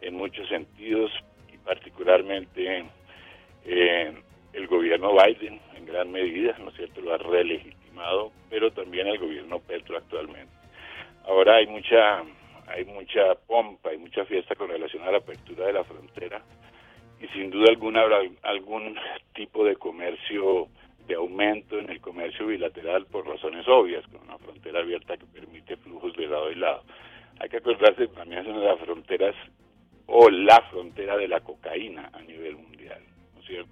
en muchos sentidos, y particularmente eh, el gobierno Biden, en gran medida, ¿no es cierto?, lo ha pero también el gobierno Petro actualmente. Ahora hay mucha, hay mucha pompa, hay mucha fiesta con relación a la apertura de la frontera y sin duda alguna habrá algún tipo de comercio, de aumento en el comercio bilateral por razones obvias, con una frontera abierta que permite flujos de lado y lado. Hay que acordarse también de las fronteras o la frontera de la cocaína a nivel mundial, ¿no es cierto?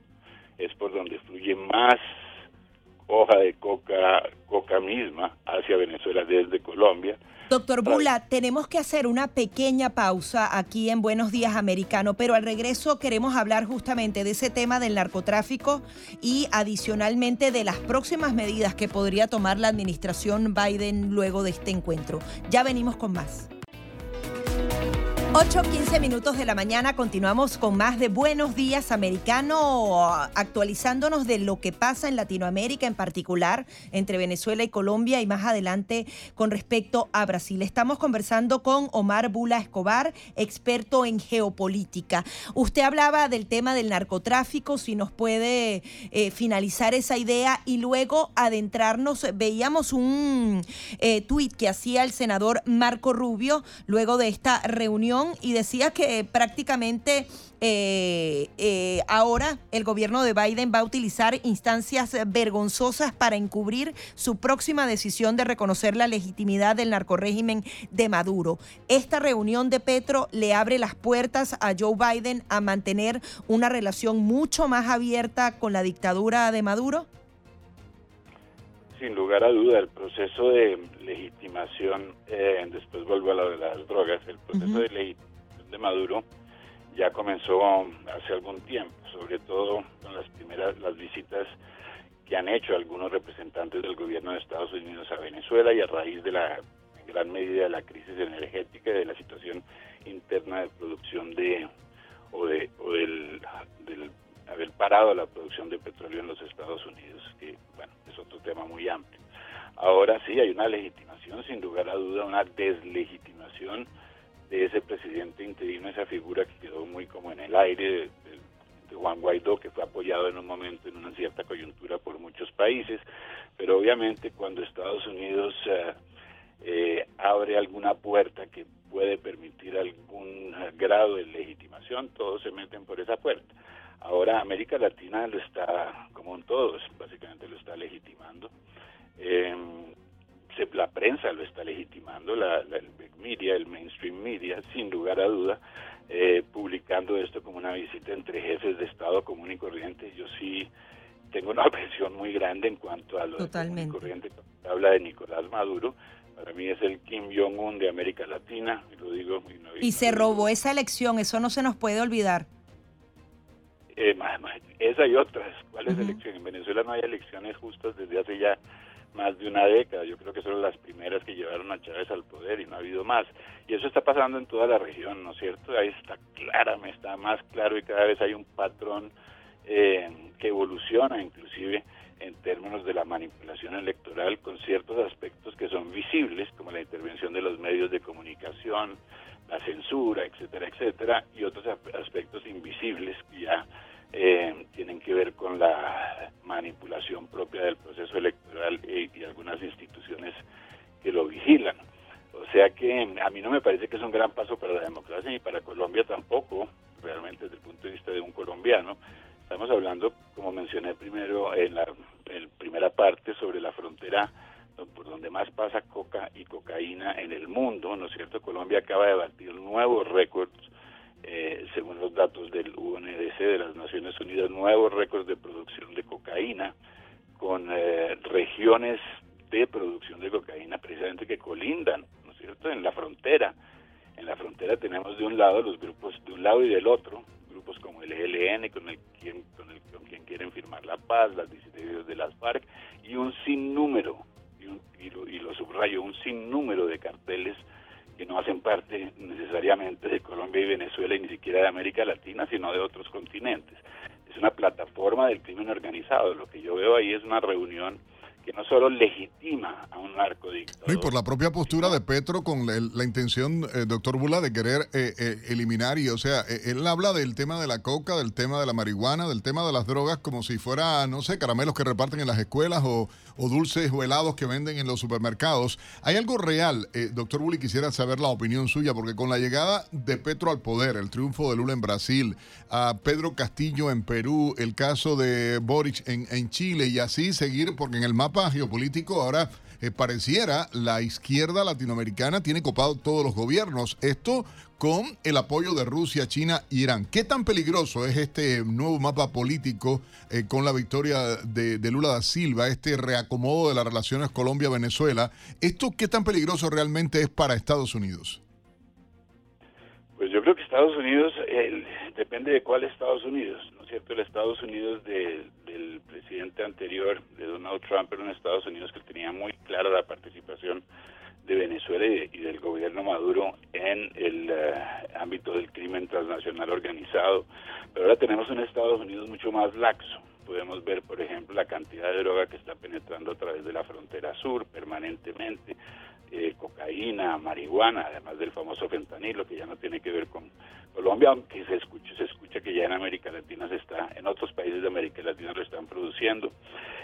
Es por donde fluye más hoja de coca, coca misma hacia Venezuela desde Colombia. Doctor Bula, tenemos que hacer una pequeña pausa aquí en Buenos Días Americano, pero al regreso queremos hablar justamente de ese tema del narcotráfico y adicionalmente de las próximas medidas que podría tomar la administración Biden luego de este encuentro. Ya venimos con más. 8, 15 minutos de la mañana, continuamos con más de Buenos Días Americano, actualizándonos de lo que pasa en Latinoamérica, en particular entre Venezuela y Colombia, y más adelante con respecto a Brasil. Estamos conversando con Omar Bula Escobar, experto en geopolítica. Usted hablaba del tema del narcotráfico, si nos puede eh, finalizar esa idea y luego adentrarnos. Veíamos un eh, tuit que hacía el senador Marco Rubio luego de esta reunión y decía que prácticamente eh, eh, ahora el gobierno de Biden va a utilizar instancias vergonzosas para encubrir su próxima decisión de reconocer la legitimidad del narcorrégimen de Maduro. Esta reunión de Petro le abre las puertas a Joe Biden a mantener una relación mucho más abierta con la dictadura de Maduro sin lugar a duda, el proceso de legitimación, eh, después vuelvo a lo de las drogas, el proceso de legitimación de Maduro ya comenzó hace algún tiempo, sobre todo con las primeras, las visitas que han hecho algunos representantes del gobierno de Estados Unidos a Venezuela y a raíz de la en gran medida de la crisis energética y de la situación interna de producción de o de o del, del haber parado la producción de petróleo en los Estados Unidos, que bueno, es otro tema muy amplio. Ahora sí hay una legitimación, sin lugar a duda, una deslegitimación de ese presidente interino, esa figura que quedó muy como en el aire de, Juan Guaidó, que fue apoyado en un momento, en una cierta coyuntura por muchos países, pero obviamente cuando Estados Unidos eh, eh, abre alguna puerta que puede permitir algún grado de legitimación, todos se meten por esa puerta. América Latina lo está, como en todos, básicamente lo está legitimando. Eh, la prensa lo está legitimando, la, el media, el mainstream media, sin lugar a duda, eh, publicando esto como una visita entre jefes de Estado común y corriente. Yo sí tengo una presión muy grande en cuanto a lo de corriente. Habla de Nicolás Maduro. Para mí es el Kim Jong-un de América Latina, y lo digo. Y, se robó esa elección, eso no se nos puede olvidar. Esa y otras. ¿Cuáles elecciones? En Venezuela no hay elecciones justas desde hace ya más de una década. Yo creo que son las primeras que llevaron a Chávez al poder y no ha habido más. Y eso está pasando en toda la región, ¿no es cierto? Ahí está clara, me está más claro y cada vez hay un patrón eh, que evoluciona inclusive en términos de la manipulación electoral con ciertos aspectos que son visibles, como la intervención de los medios de comunicación, la censura, etcétera, etcétera, y otros aspectos invisibles que ya eh, tienen que ver con la manipulación propia del proceso electoral y, y, algunas instituciones que lo vigilan. O sea que a mí no me parece que es un gran paso para la democracia ni para Colombia tampoco, realmente desde el punto de vista de un colombiano. Estamos hablando, como mencioné primero en la primera parte, sobre la frontera por donde más pasa coca y cocaína en el mundo, ¿no es cierto? Colombia acaba de batir nuevos récords, eh, según los datos del UNDC de las Naciones Unidas, nuevos récords de producción de cocaína, con eh, regiones de producción de cocaína precisamente que colindan, ¿no es cierto?, en la frontera. En la frontera tenemos de un lado los grupos de un lado y del otro, grupos como el ELN, con el quien, con el con quien quieren firmar la paz, las disidencias de las FARC y un sinnúmero y, lo, y lo subrayo, un sinnúmero de carteles que no hacen parte necesariamente de Colombia y Venezuela y ni siquiera de América Latina, sino de otros continentes. Es una plataforma del crimen organizado. Lo que yo veo ahí es una reunión que no solo legitima a un narcodictador. y por la propia postura de Petro con la, intención, eh, doctor Bula, de querer eh, eh, eliminar, y o sea, él habla del tema de la coca, del tema de la marihuana, del tema de las drogas, como si fuera, no sé, caramelos que reparten en las escuelas o, dulces o helados que venden en los supermercados. ¿Hay algo real, doctor Bula, y quisiera saber la opinión suya, porque con la llegada de Petro al poder, el triunfo de Lula en Brasil, a Pedro Castillo en Perú, el caso de Boric en, en Chile, y así seguir, porque en el mapa geopolítico ahora eh, pareciera la izquierda latinoamericana tiene copado todos los gobiernos. Esto con el apoyo de Rusia, China y Irán. ¿Qué tan peligroso es este nuevo mapa político eh, con la victoria de, de, Lula da Silva, este reacomodo de las relaciones Colombia-Venezuela? ¿Esto qué tan peligroso realmente es para Estados Unidos? Pues yo creo que Estados Unidos, depende de cuál Estados Unidos, ¿no es cierto? El Estados Unidos del presidente anterior, de Donald Trump, era un Estados Unidos que tenía muy clara la participación de Venezuela y, del gobierno Maduro en el eh, ámbito del crimen transnacional organizado. Pero ahora tenemos un Estados Unidos mucho más laxo. Podemos ver, por ejemplo, la cantidad de droga que está penetrando a través de la frontera sur permanentemente, eh, cocaína, marihuana, además del famoso fentanilo, que ya no tiene que ver con Colombia, aunque se escucha, se escucha que ya en América Latina se está, en otros países de América Latina lo están produciendo.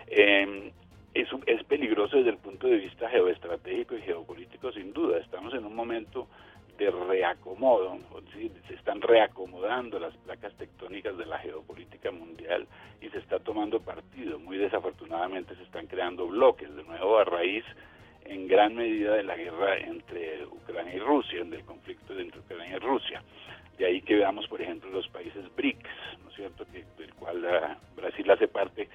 Eh, es, es peligroso desde el punto de vista geoestratégico y geopolítico, sin duda. Estamos en un momento de reacomodo, se están reacomodando las placas tectónicas de la geopolítica mundial y se está tomando partido. Muy desafortunadamente se están creando bloques, de nuevo a raíz en gran medida de la guerra entre Ucrania y Rusia, del conflicto entre Ucrania y Rusia. De ahí que veamos, por ejemplo, los países BRICS, ¿no es cierto?, que, del cual ah, Brasil hace parte,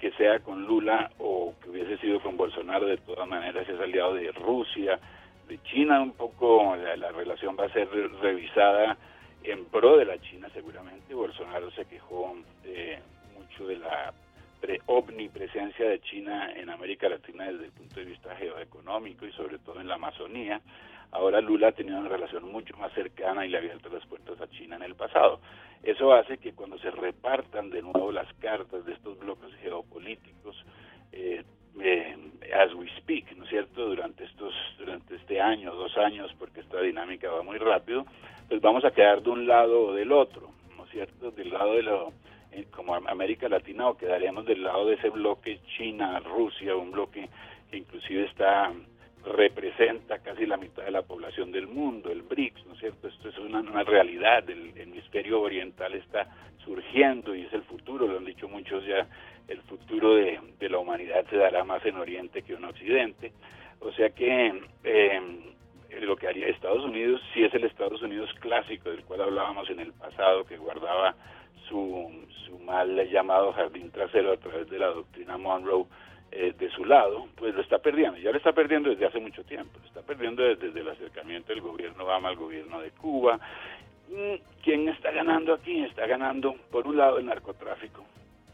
que sea con Lula o que hubiese sido con Bolsonaro, de todas maneras es aliado de Rusia, de China un poco, la, relación va a ser revisada en pro de la China seguramente. Bolsonaro se quejó mucho de la omnipresencia de China en América Latina desde el punto de vista geoeconómico y sobre todo en la Amazonía. Ahora Lula ha tenido una relación mucho más cercana y le ha abierto las puertas a China en el pasado. Eso hace que cuando se repartan de nuevo las cartas de estos bloques geopolíticos, eh, eh, as we speak, ¿no es cierto? Durante estos, durante este año, dos años, porque esta dinámica va muy rápido, pues vamos a quedar de un lado o del otro, ¿no es cierto? Del lado de lo, como América Latina o quedaríamos del lado de ese bloque China, Rusia, un bloque que inclusive está representa casi la mitad de la población del mundo, el BRICS, ¿no es cierto? Esto es una, una realidad, el hemisferio oriental está surgiendo y es el futuro, lo han dicho muchos ya, el futuro de, la humanidad se dará más en Oriente que en Occidente. O sea que eh, lo que haría Estados Unidos, si es el Estados Unidos clásico del cual hablábamos en el pasado, que guardaba su, su mal llamado jardín trasero a través de la doctrina Monroe, eh, de su lado, pues lo está perdiendo. Ya lo está perdiendo desde hace mucho tiempo. Lo está perdiendo desde, el acercamiento del gobierno Obama al gobierno de Cuba. Mm, ¿Quién está ganando aquí? Está ganando, por un lado, el narcotráfico,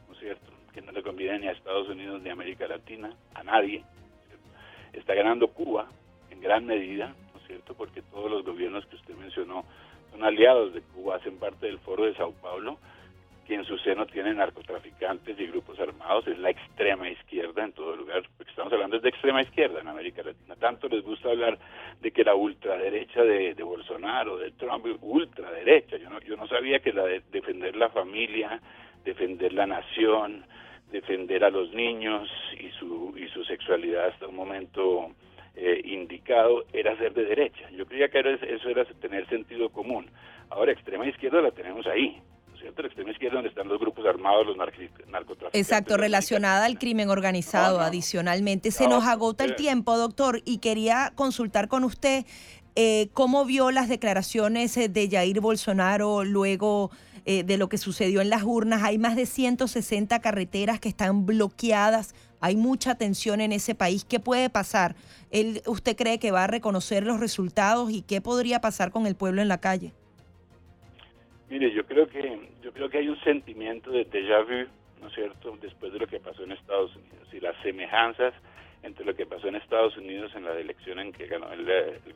¿no es cierto? Que no le conviene ni a Estados Unidos ni a América Latina, a nadie. Está ganando Cuba en gran medida, ¿no es cierto? Porque todos los gobiernos que usted mencionó son aliados de Cuba, hacen parte del foro de Sao Paulo que en su seno tiene narcotraficantes y grupos armados, es la extrema izquierda en todo lugar, porque estamos hablando de extrema izquierda en América Latina. Tanto les gusta hablar de que la ultraderecha de, de Bolsonaro, de Trump, ultraderecha. Yo no, yo no sabía que la de defender la familia, defender la nación, defender a los niños y su, y su sexualidad hasta un momento eh, indicado era ser de derecha. Yo creía que eso era tener sentido común. Ahora, extrema izquierda la tenemos ahí. La extrema izquierda donde están los grupos armados, los narcotraficantes. Exacto, relacionada al crimen organizado. Adicionalmente, se nos agota el tiempo, doctor, y quería consultar con usted eh, cómo vio las declaraciones eh, de Jair Bolsonaro luego eh, de lo que sucedió en las urnas. Hay más de 160 carreteras que están bloqueadas. Hay mucha tensión en ese país. ¿Qué puede pasar? ¿Él, ¿Usted cree que va a reconocer los resultados y qué podría pasar con el pueblo en la calle? Mire, yo creo que yo creo que hay un sentimiento de déjà vu, ¿no es cierto?, después de lo que pasó en Estados Unidos y las semejanzas entre lo que pasó en Estados Unidos en la elección en que ganó el,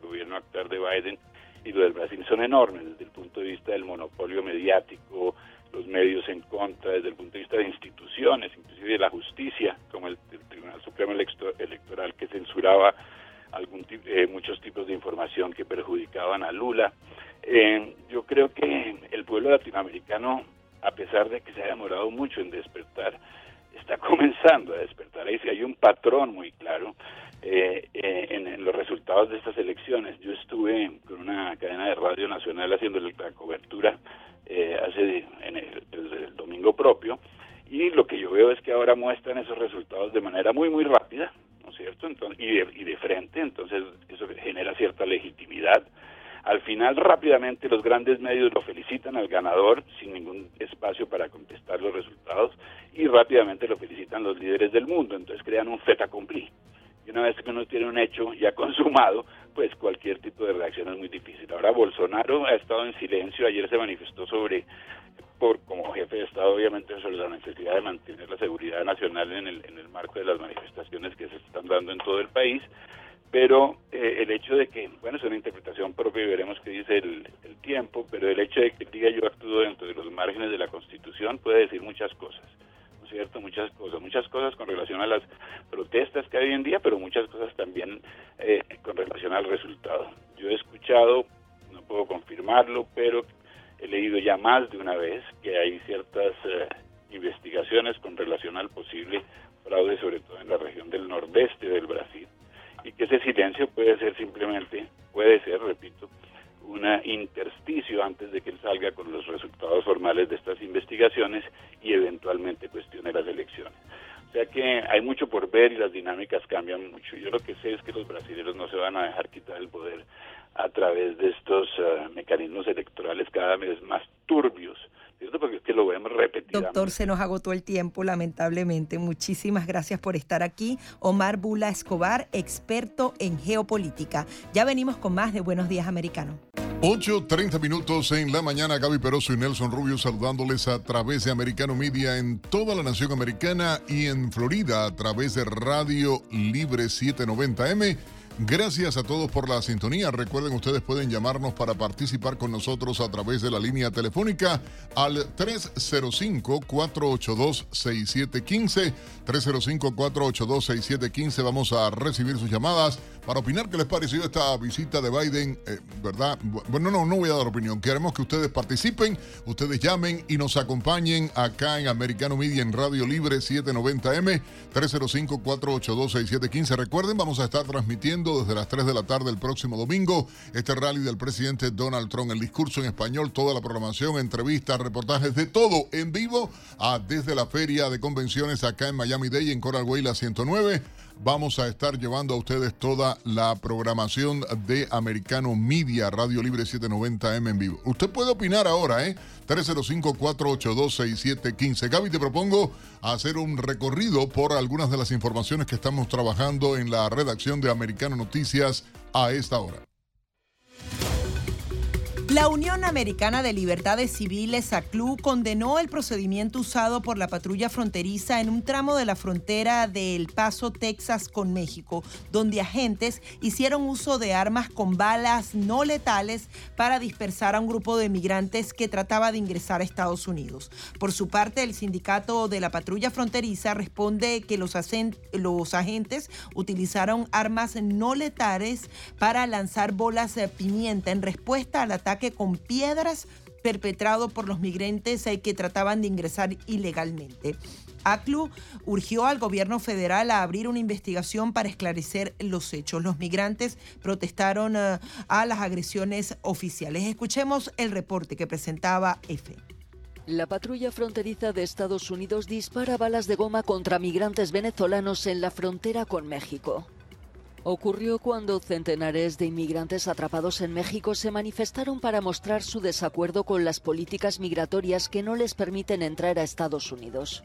gobierno actual de Biden y lo del Brasil son enormes desde el punto de vista del monopolio mediático, los medios en contra, desde el punto de vista de instituciones, inclusive de la justicia, como el, Tribunal Supremo Electoral que censuraba algún eh, muchos tipos de información que perjudicaban a Lula. Eh, yo creo que el pueblo latinoamericano, a pesar de que se ha demorado mucho en despertar, está comenzando a despertar. Ahí sí hay un patrón muy claro eh, eh, en, los resultados de estas elecciones. Yo estuve con una cadena de radio nacional haciendo la cobertura hace en el, el, domingo propio y lo que yo veo es que ahora muestran esos resultados de manera muy muy rápida, ¿no es cierto? Entonces, y, de, y de frente, entonces eso genera cierta legitimidad al final rápidamente los grandes medios lo felicitan al ganador sin ningún espacio para contestar los resultados y rápidamente lo felicitan los líderes del mundo, entonces crean un fait accompli. Y una vez que uno tiene un hecho ya consumado, pues cualquier tipo de reacción es muy difícil. Ahora Bolsonaro ha estado en silencio, ayer se manifestó sobre por como jefe de Estado, obviamente, sobre la necesidad de mantener la seguridad nacional en el, en el marco de las manifestaciones que se están dando en todo el país pero eh, el hecho de que, bueno, es una interpretación propia y veremos qué dice el, tiempo, pero el hecho de que diga yo actúo dentro de los márgenes de la Constitución puede decir muchas cosas, ¿no es cierto? Muchas cosas, muchas cosas con relación a las protestas que hay hoy en día, pero muchas cosas también eh, con relación al resultado. Yo he escuchado, no puedo confirmarlo, pero he leído ya más de una vez que hay ciertas eh, investigaciones con relación al posible fraude, sobre todo en la región del nordeste del Brasil, y que ese silencio puede ser simplemente, puede ser, repito, un intersticio antes de que él salga con los resultados formales de estas investigaciones y eventualmente cuestione las elecciones. O sea que hay mucho por ver y las dinámicas cambian mucho. Yo lo que sé es que los brasileños no se van a dejar quitar el poder a través de estos eh, mecanismos electorales cada vez más turbios. ¿cierto? Porque es que lo vemos repetidamente. Doctor, se nos agotó el tiempo, lamentablemente. Muchísimas gracias por estar aquí. Omar Bula Escobar, experto en geopolítica. Ya venimos con más de Buenos Días Americano. 8.30 minutos en la mañana, Gaby Peroso y Nelson Rubio saludándoles a través de Americano Media en toda la nación americana y en Florida a través de Radio Libre 790M. Gracias a todos por la sintonía. Recuerden, ustedes pueden llamarnos para participar con nosotros a través de la línea telefónica al 305-482-6715. 305-482-6715. Vamos a recibir sus llamadas para opinar qué les pareció esta visita de Biden, eh, ¿verdad? Bueno, no, no voy a dar opinión. Queremos que ustedes participen, ustedes llamen y nos acompañen acá en Americano Media en Radio Libre 790M, 305-482-6715. Recuerden, vamos a estar transmitiendo desde las 3 de la tarde el próximo domingo este rally del presidente Donald Trump, el discurso en español, toda la programación, entrevistas, reportajes, de todo en vivo, ah, desde la feria de convenciones acá en Miami Dade, en Coral Way, la 109 vamos a estar llevando a ustedes toda la programación de Americano Media, Radio Libre 790M en vivo. Usted puede opinar ahora, ¿eh? 305-482-6715. Gaby, te propongo hacer un recorrido por algunas de las informaciones que estamos trabajando en la redacción de Americano Noticias a esta hora. La Unión Americana de Libertades Civiles, ACLU, condenó el procedimiento usado por la patrulla fronteriza en un tramo de la frontera de El Paso, Texas, con México, donde agentes hicieron uso de armas con balas no letales para dispersar a un grupo de migrantes que trataba de ingresar a Estados Unidos. Por su parte, el sindicato de la patrulla fronteriza responde que los, los agentes utilizaron armas no letales para lanzar bolas de pimienta en respuesta al ataque con piedras perpetrado por los migrantes eh, que trataban de ingresar ilegalmente. ACLU urgió al gobierno federal a abrir una investigación para esclarecer los hechos. Los migrantes protestaron eh, a las agresiones oficiales. Escuchemos el reporte que presentaba EFE. La patrulla fronteriza de Estados Unidos dispara balas de goma contra migrantes venezolanos en la frontera con México. Ocurrió cuando centenares de inmigrantes atrapados en México se manifestaron para mostrar su desacuerdo con las políticas migratorias que no les permiten entrar a Estados Unidos.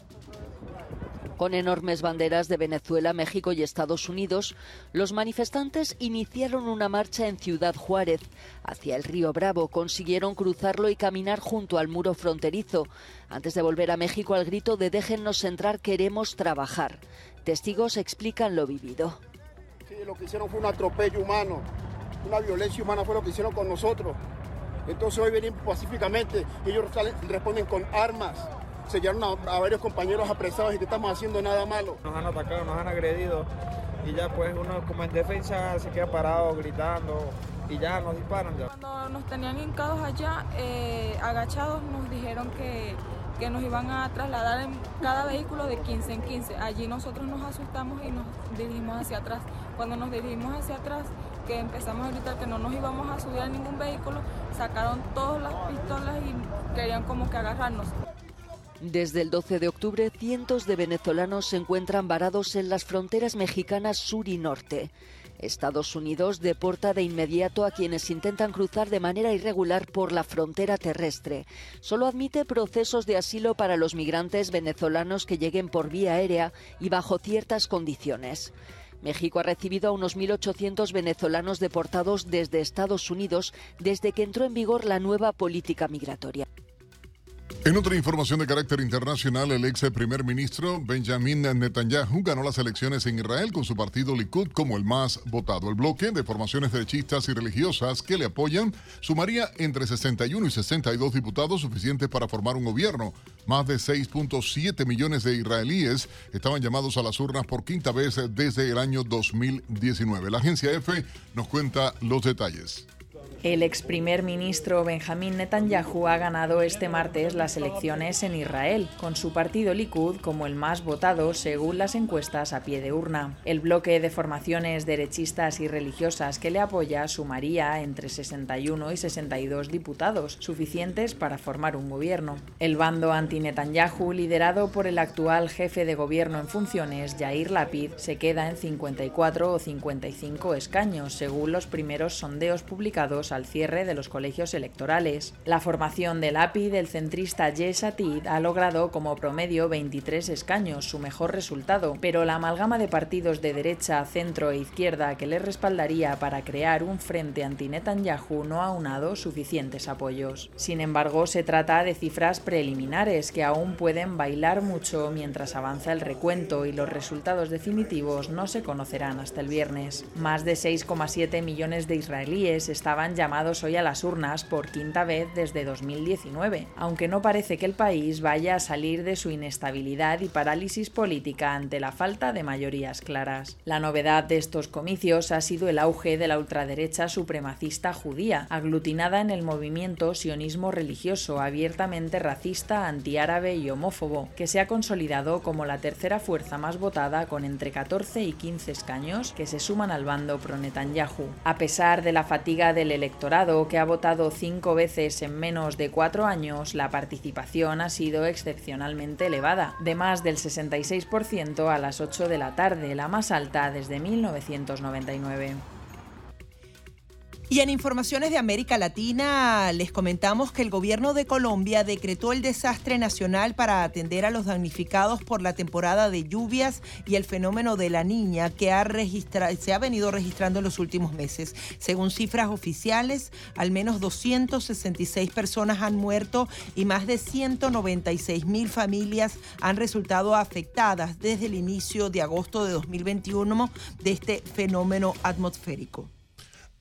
Con enormes banderas de Venezuela, México y Estados Unidos, los manifestantes iniciaron una marcha en Ciudad Juárez. Hacia el río Bravo consiguieron cruzarlo y caminar junto al muro fronterizo, antes de volver a México al grito de déjennos entrar, queremos trabajar. Testigos explican lo vivido lo que hicieron fue un atropello humano, una violencia humana fue lo que hicieron con nosotros. Entonces hoy venimos pacíficamente ellos responden con armas. Se llevaron a, varios compañeros apresados y que estamos haciendo nada malo. Nos han atacado, nos han agredido y ya pues uno como en defensa se queda parado gritando y ya nos disparan ya. Cuando nos tenían hincados allá, eh, agachados, nos dijeron que que nos iban a trasladar en cada vehículo de 15 en 15. Allí nosotros nos asustamos y nos dirigimos hacia atrás. Cuando nos dirigimos hacia atrás, que empezamos a gritar que no nos íbamos a subir a ningún vehículo, sacaron todas las pistolas y querían como que agarrarnos. Desde el 12 de octubre, cientos de venezolanos se encuentran varados en las fronteras mexicanas sur y norte. Estados Unidos deporta de inmediato a quienes intentan cruzar de manera irregular por la frontera terrestre. Solo admite procesos de asilo para los migrantes venezolanos que lleguen por vía aérea y bajo ciertas condiciones. México ha recibido a unos 1.800 venezolanos deportados desde Estados Unidos desde que entró en vigor la nueva política migratoria. En otra información de carácter internacional, el ex primer ministro Benjamin Netanyahu ganó las elecciones en Israel con su partido Likud como el más votado. El bloque de formaciones derechistas y religiosas que le apoyan sumaría entre 61 y 62 diputados suficientes para formar un gobierno. Más de 6.7 millones de israelíes estaban llamados a las urnas por quinta vez desde el año 2019. La agencia EFE nos cuenta los detalles. El ex primer ministro Benjamín Netanyahu ha ganado este martes las elecciones en Israel, con su partido Likud como el más votado según las encuestas a pie de urna. El bloque de formaciones derechistas y religiosas que le apoya sumaría entre 61 y 62 diputados, suficientes para formar un gobierno. El bando anti-Netanyahu, liderado por el actual jefe de gobierno en funciones, Yair Lapid, se queda en 54 o 55 escaños, según los primeros sondeos publicados al cierre de los colegios electorales. La formación del API del centrista Yesh Atid ha logrado como promedio 23 escaños, su mejor resultado, pero la amalgama de partidos de derecha, centro e izquierda que le respaldaría para crear un frente anti-Netanyahu no ha unado suficientes apoyos. Sin embargo, se trata de cifras preliminares que aún pueden bailar mucho mientras avanza el recuento y los resultados definitivos no se conocerán hasta el viernes. Más de 6,7 millones de israelíes estaban ya llamados hoy a las urnas por quinta vez desde 2019, aunque no parece que el país vaya a salir de su inestabilidad y parálisis política ante la falta de mayorías claras. La novedad de estos comicios ha sido el auge de la ultraderecha supremacista judía, aglutinada en el movimiento sionismo religioso abiertamente racista, antiárabe y homófobo, que se ha consolidado como la tercera fuerza más votada con entre 14 y 15 escaños que se suman al bando pro Netanyahu. A pesar de la fatiga del electorado que ha votado cinco veces en menos de cuatro años, la participación ha sido excepcionalmente elevada, de más del 66% a las 8 de la tarde, la más alta desde 1999. Y en informaciones de América Latina les comentamos que el gobierno de Colombia decretó el desastre nacional para atender a los damnificados por la temporada de lluvias y el fenómeno de la niña que ha se ha venido registrando en los últimos meses. Según cifras oficiales, al menos 266 personas han muerto y más de 196 mil familias han resultado afectadas desde el inicio de agosto de 2021 de este fenómeno atmosférico.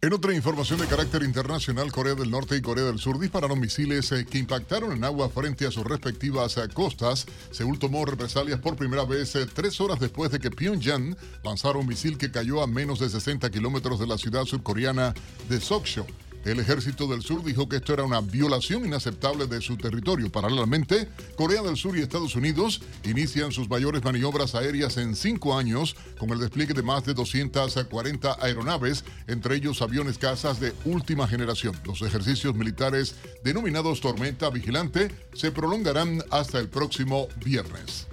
En otra información de carácter internacional, Corea del Norte y Corea del Sur dispararon misiles eh, que impactaron en agua frente a sus respectivas eh, costas. Seúl tomó represalias por primera vez eh, tres horas después de que Pyongyang lanzara un misil que cayó a menos de 60 kilómetros de la ciudad surcoreana de Sokcho. El ejército del sur dijo que esto era una violación inaceptable de su territorio. Paralelamente, Corea del Sur y Estados Unidos inician sus mayores maniobras aéreas en cinco años con el despliegue de más de 240 aeronaves, entre ellos aviones cazas de última generación. Los ejercicios militares denominados Tormenta Vigilante se prolongarán hasta el próximo viernes.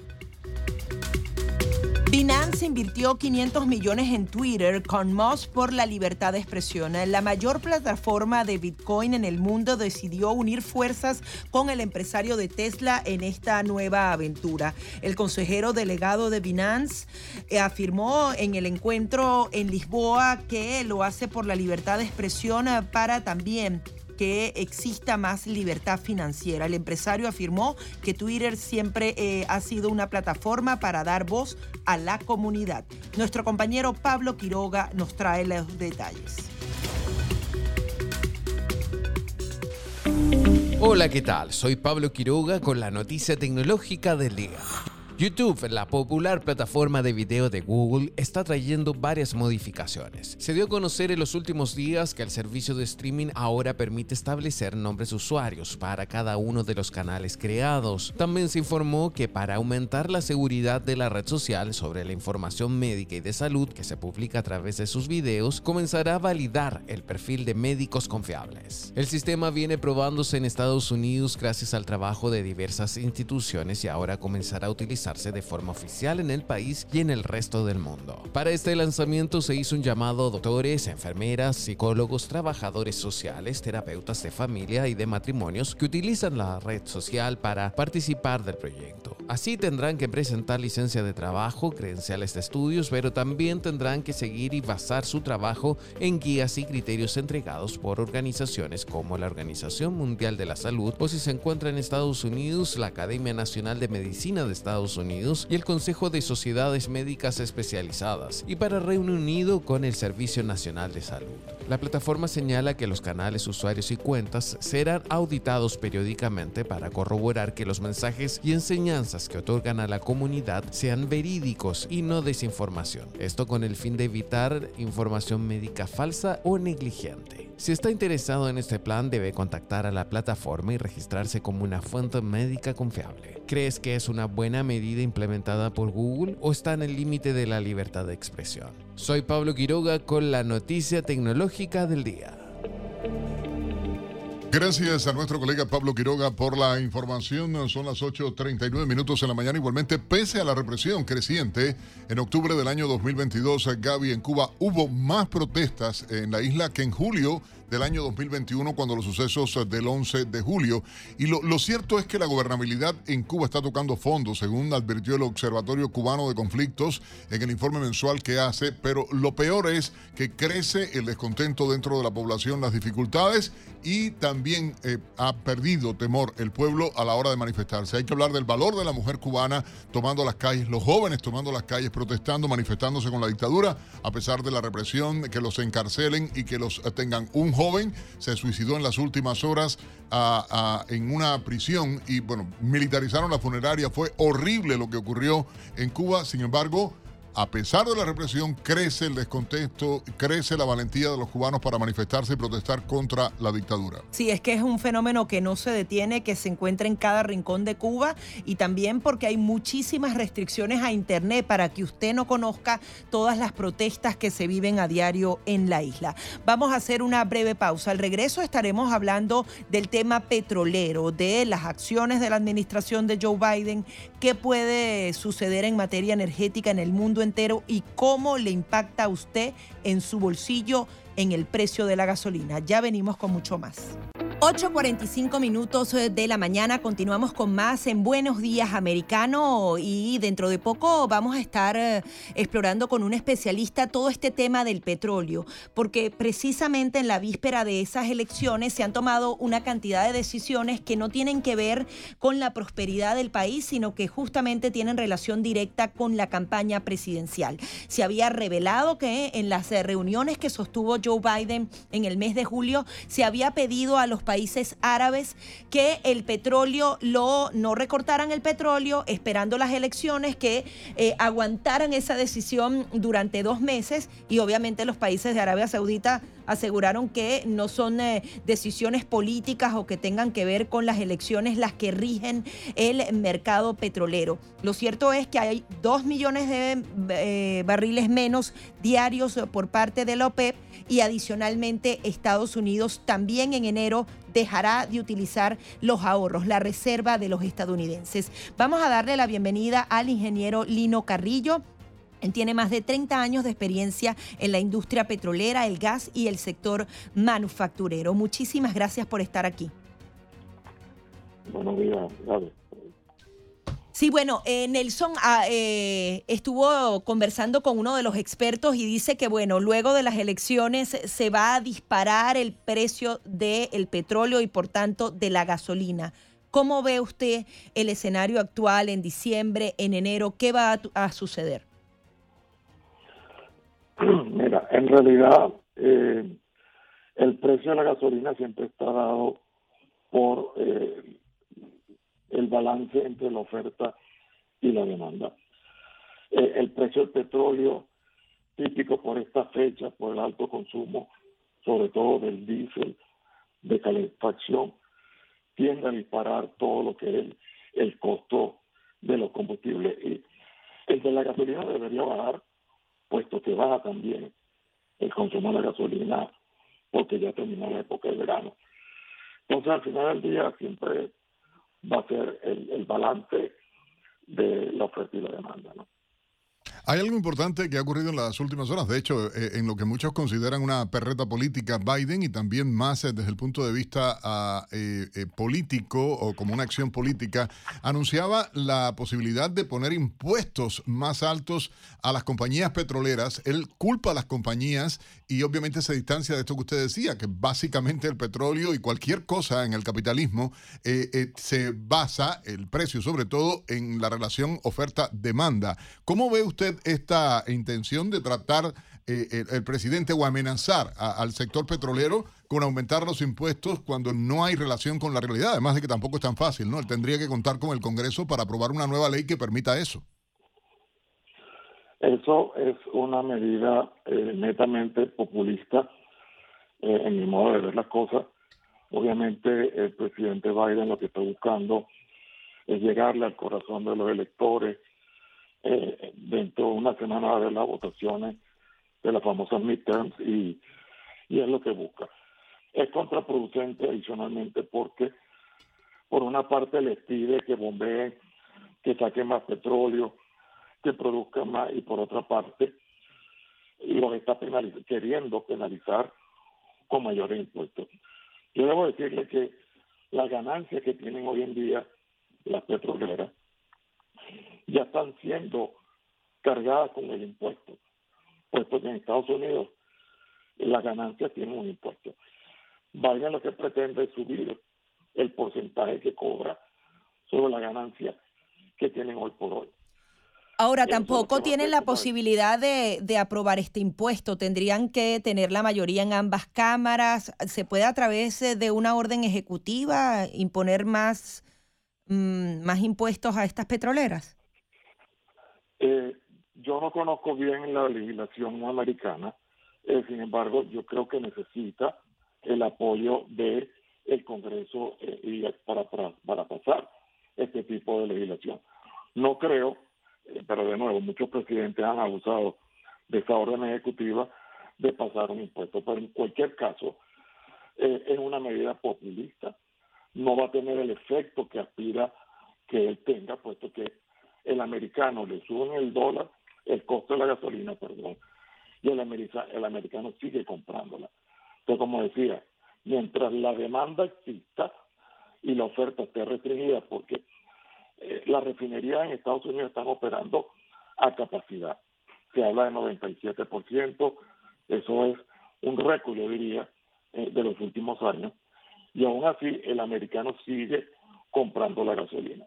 Binance invirtió 500 millones en Twitter con Moss por la libertad de expresión. La mayor plataforma de Bitcoin en el mundo decidió unir fuerzas con el empresario de Tesla en esta nueva aventura. El consejero delegado de Binance eh, afirmó en el encuentro en Lisboa que lo hace por la libertad de expresión eh, para también que exista más libertad financiera. El empresario afirmó que Twitter siempre eh, ha sido una plataforma para dar voz a la comunidad. Nuestro compañero Pablo Quiroga nos trae los detalles. Hola, ¿qué tal? Soy Pablo Quiroga con la noticia tecnológica del día. YouTube, la popular plataforma de video de Google, está trayendo varias modificaciones. Se dio a conocer en los últimos días que el servicio de streaming ahora permite establecer nombres usuarios para cada uno de los canales creados. También se informó que para aumentar la seguridad de la red social sobre la información médica y de salud que se publica a través de sus videos, comenzará a validar el perfil de médicos confiables. El sistema viene probándose en Estados Unidos gracias al trabajo de diversas instituciones y ahora comenzará a utilizar de forma oficial en el país y en el resto del mundo. Para este lanzamiento se hizo un llamado a doctores, enfermeras, psicólogos, trabajadores sociales, terapeutas de familia y de matrimonios que utilizan la red social para participar del proyecto. Así tendrán que presentar licencia de trabajo, credenciales de estudios, pero también tendrán que seguir y basar su trabajo en guías y criterios entregados por organizaciones como la Organización Mundial de la Salud o si se encuentra en Estados Unidos, la Academia Nacional de Medicina de Estados Unidos Y el Consejo de Sociedades Médicas Especializadas, y para Reino Unido con el Servicio Nacional de Salud. La plataforma señala que los canales, usuarios y cuentas serán auditados periódicamente para corroborar que los mensajes y enseñanzas que otorgan a la comunidad sean verídicos y no desinformación. Esto con el fin de evitar información médica falsa o negligente. Si está interesado en este plan, debe contactar a la plataforma y registrarse como una fuente médica confiable. ¿Crees que es una buena medida implementada por Google o está en el límite de la libertad de expresión? Soy Pablo Quiroga con la noticia tecnológica del día. Gracias a nuestro colega Pablo Quiroga por la información. Son las 8.39 minutos en la mañana. Igualmente, pese a la represión creciente, en octubre del año 2022, Gaby, en Cuba hubo más protestas en la isla que en julio del año 2021 cuando los sucesos del 11 de julio. Y lo, lo, cierto es que la gobernabilidad en Cuba está tocando fondo, según advirtió el Observatorio Cubano de Conflictos en el informe mensual que hace, pero lo peor es que crece el descontento dentro de la población, las dificultades y también eh, ha perdido temor el pueblo a la hora de manifestarse. Hay que hablar del valor de la mujer cubana tomando las calles, los jóvenes tomando las calles, protestando, manifestándose con la dictadura, a pesar de la represión, que los encarcelen y que los tengan un joven se suicidó en las últimas horas en una prisión y bueno, militarizaron la funeraria. Fue horrible lo que ocurrió en Cuba. Sin embargo, a pesar de la represión, crece el descontento, crece la valentía de los cubanos para manifestarse y protestar contra la dictadura. Sí, es que es un fenómeno que no se detiene, que se encuentra en cada rincón de Cuba y también porque hay muchísimas restricciones a Internet para que usted no conozca todas las protestas que se viven a diario en la isla. Vamos a hacer una breve pausa. Al regreso estaremos hablando del tema petrolero, de las acciones de la administración de Joe Biden, qué puede suceder en materia energética en el mundo entero y cómo le impacta a usted en su bolsillo en el precio de la gasolina. Ya venimos con mucho más. 8.45 minutos eh, de la mañana, continuamos con más en Buenos Días Americano y dentro de poco vamos a estar eh, explorando con un especialista todo este tema del petróleo, porque precisamente en la víspera de esas elecciones se han tomado una cantidad de decisiones que no tienen que ver con la prosperidad del país, sino que justamente tienen relación directa con la campaña presidencial. Se había revelado que en las eh, reuniones que sostuvo Joe Biden en el mes de julio se había pedido a los árabes que el petróleo lo no recortaran el petróleo esperando las elecciones, que eh, aguantaran esa decisión durante dos meses y obviamente los países de Arabia Saudita aseguraron que no son eh, decisiones políticas o que tengan que ver con las elecciones las que rigen el mercado petrolero. Lo cierto es que hay dos millones de eh, barriles menos diarios por parte de la OPEP y adicionalmente Estados Unidos también en enero dejará de utilizar los ahorros, la reserva de los estadounidenses. Vamos a darle la bienvenida al ingeniero Lino Carrillo. Tiene más de 30 años de experiencia en la industria petrolera, el gas y el sector manufacturero. Muchísimas gracias por estar aquí. Buenos días, gracias. Sí, bueno, eh, Nelson ah, eh, estuvo conversando con uno de los expertos y dice que, bueno, luego de las elecciones se va a disparar el precio del petróleo y, por tanto, de la gasolina. ¿Cómo ve usted el escenario actual en diciembre, en enero? ¿Qué va a, suceder? Mira, en realidad eh, el precio de la gasolina siempre está dado por el balance entre la oferta y la demanda. Eh, el precio del petróleo, típico por esta fecha, por el alto consumo, sobre todo del diésel de calefacción, tiende a disparar todo lo que es el, costo de los combustibles. Y el de la gasolina debería bajar, puesto que baja también el consumo de la gasolina, porque ya terminó la época de verano. Entonces, al final del día, siempre va a ser el, el balance de la oferta y la demanda. ¿no? Hay algo importante que ha ocurrido en las últimas horas, de hecho, eh, en lo que muchos consideran una perreta política Biden y también más eh, desde el punto de vista ah, eh, político o como una acción política, anunciaba la posibilidad de poner impuestos más altos a las compañías petroleras. Él culpa a las compañías y obviamente se distancia de esto que usted decía, que básicamente el petróleo y cualquier cosa en el capitalismo se basa, el precio sobre todo, en la relación oferta-demanda. ¿Cómo ve usted esta intención de tratar eh, el, presidente o amenazar al sector petrolero con aumentar los impuestos cuando no hay relación con la realidad? Además de que tampoco es tan fácil, ¿no? Él tendría que contar con el Congreso para aprobar una nueva ley que permita eso. Eso es una medida eh, netamente populista eh, en mi modo de ver las cosas. Obviamente el presidente Biden lo que está buscando es llegarle al corazón de los electores. Eh, dentro de una semana va a haber las votaciones de las famosas midterms y, y es lo que busca. Es contraproducente adicionalmente porque por una parte les pide que bombeen, que saquen más petróleo, que produzcan más y por otra parte los está penaliz queriendo penalizar con mayores impuestos. Yo debo decirle que las ganancias que tienen hoy en día las petroleras ya están siendo cargadas con el impuesto, puesto que en Estados Unidos las ganancias tienen un impuesto. Vaya lo que pretende subir el porcentaje que cobra sobre la ganancia que tienen hoy por hoy. Ahora, tampoco tienen la posibilidad de, de, aprobar este impuesto. Tendrían que tener la mayoría en ambas cámaras. ¿Se puede a través de una orden ejecutiva imponer más, mm, más impuestos a estas petroleras? Eh, yo no conozco bien la legislación americana. Eh, sin embargo, yo creo que necesita el apoyo de el Congreso eh, y para, para, para pasar este tipo de legislación. No creo eh, pero de nuevo, muchos presidentes han abusado de esa orden ejecutiva de pasar un impuesto. Pero en cualquier caso, es una medida populista. No va a tener el efecto que aspira que él tenga, puesto que el americano le sube el dólar, el costo de la gasolina, perdón, y el, el americano sigue comprándola. Entonces, como decía, mientras la demanda exista y la oferta esté restringida, porque eh, las refinerías en Estados Unidos están operando a capacidad. Se habla de 97%, eso es un récord, yo diría, eh, de los últimos años. Y aún así, el americano sigue comprando la gasolina.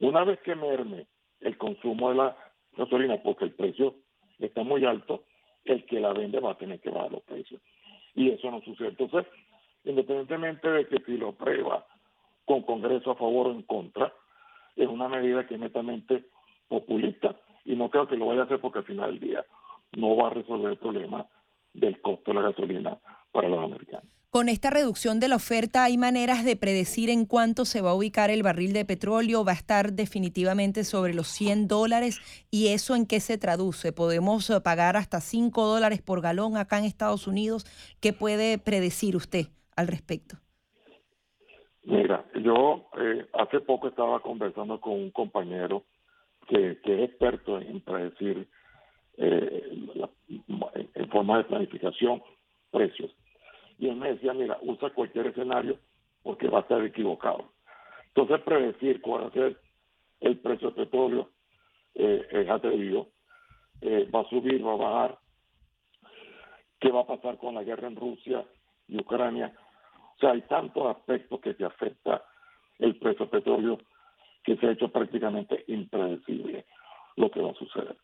Una vez que merme el consumo de la gasolina, porque el precio está muy alto, el que la vende va a tener que bajar los precios. Y eso no sucede. Entonces, independientemente de que si lo prueba con Congreso a favor o en contra, es una medida que es netamente populista y no creo que lo vaya a hacer porque al final del día no va a resolver el problema del costo de la gasolina para los americanos. Con esta reducción de la oferta, ¿hay maneras de predecir en cuánto se va a ubicar el barril de petróleo? ¿Va a estar definitivamente sobre los 100 dólares? ¿Y eso en qué se traduce? ¿Podemos eh, pagar hasta 5 dólares por galón acá en Estados Unidos? ¿Qué puede predecir usted al respecto? Mira, yo eh, hace poco estaba conversando con un compañero que, es experto en predecir eh, en forma de planificación precios. Y él me decía, mira, usa cualquier escenario porque va a estar equivocado. Entonces, predecir cuál va a ser el precio del petróleo eh, es atrevido. Eh, va a subir, va a bajar. ¿Qué va a pasar con la guerra en Rusia y Ucrania? O sea, hay tantos aspectos que te afecta el precio del petróleo que se ha hecho prácticamente impredecible lo que va a suceder.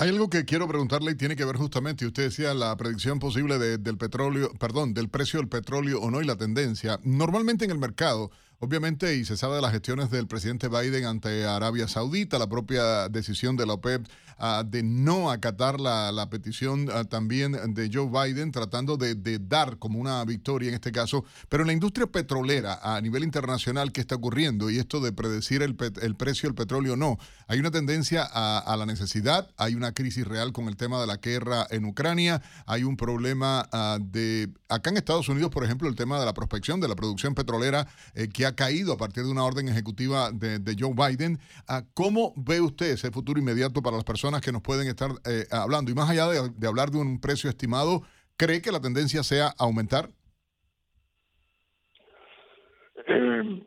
Hay algo que quiero preguntarle y tiene que ver justamente, usted decía la predicción posible del petróleo, perdón, del precio del petróleo o no y la tendencia. Normalmente en el mercado Obviamente, y se sabe de las gestiones del presidente Biden ante Arabia Saudita, la propia decisión de la OPEP ah, de no acatar la, petición ah, también de Joe Biden, tratando de, dar como una victoria en este caso. Pero en la industria petrolera a nivel internacional, ¿qué está ocurriendo? Y esto de predecir el, el precio del petróleo, no. Hay una tendencia a, la necesidad, hay una crisis real con el tema de la guerra en Ucrania, hay un problema ah, de, acá en Estados Unidos, por ejemplo, el tema de la prospección de la producción petrolera eh, que ha caído a partir de una orden ejecutiva de, Joe Biden. Ah, ¿Cómo ve usted ese futuro inmediato para las personas que nos pueden estar eh, hablando? Y más allá de, hablar de un precio estimado, ¿cree que la tendencia sea aumentar? Eh,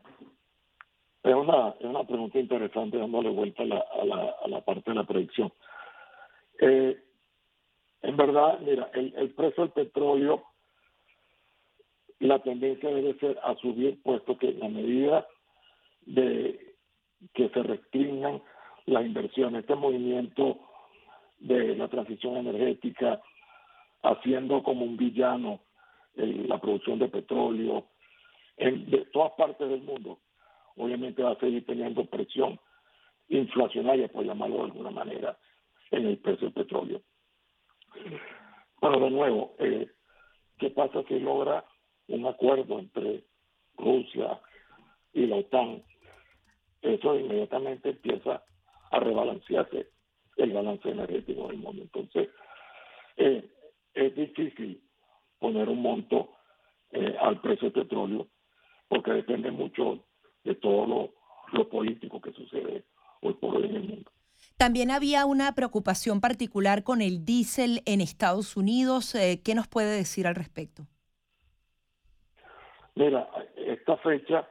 es, una, una pregunta interesante dándole vuelta a la, parte de la predicción. Eh, en verdad, mira, el precio del petróleo la tendencia debe ser a subir, puesto que en la medida de que se restringan las inversiones, este movimiento de la transición energética, haciendo como un villano eh, la producción de petróleo en de todas partes del mundo, obviamente va a seguir teniendo presión inflacionaria, por llamarlo de alguna manera, en el precio del petróleo. Bueno, de nuevo, eh, ¿qué pasa si logra un acuerdo entre Rusia y la OTAN? Eso inmediatamente empieza a rebalancearse el balance energético del mundo. Entonces, eh, es difícil poner un monto eh, al precio del petróleo porque depende mucho de todo lo, lo político que sucede hoy por hoy en el mundo. También había una preocupación particular con el diésel en Estados Unidos. Eh, ¿Qué nos puede decir al respecto? Mira, esta fecha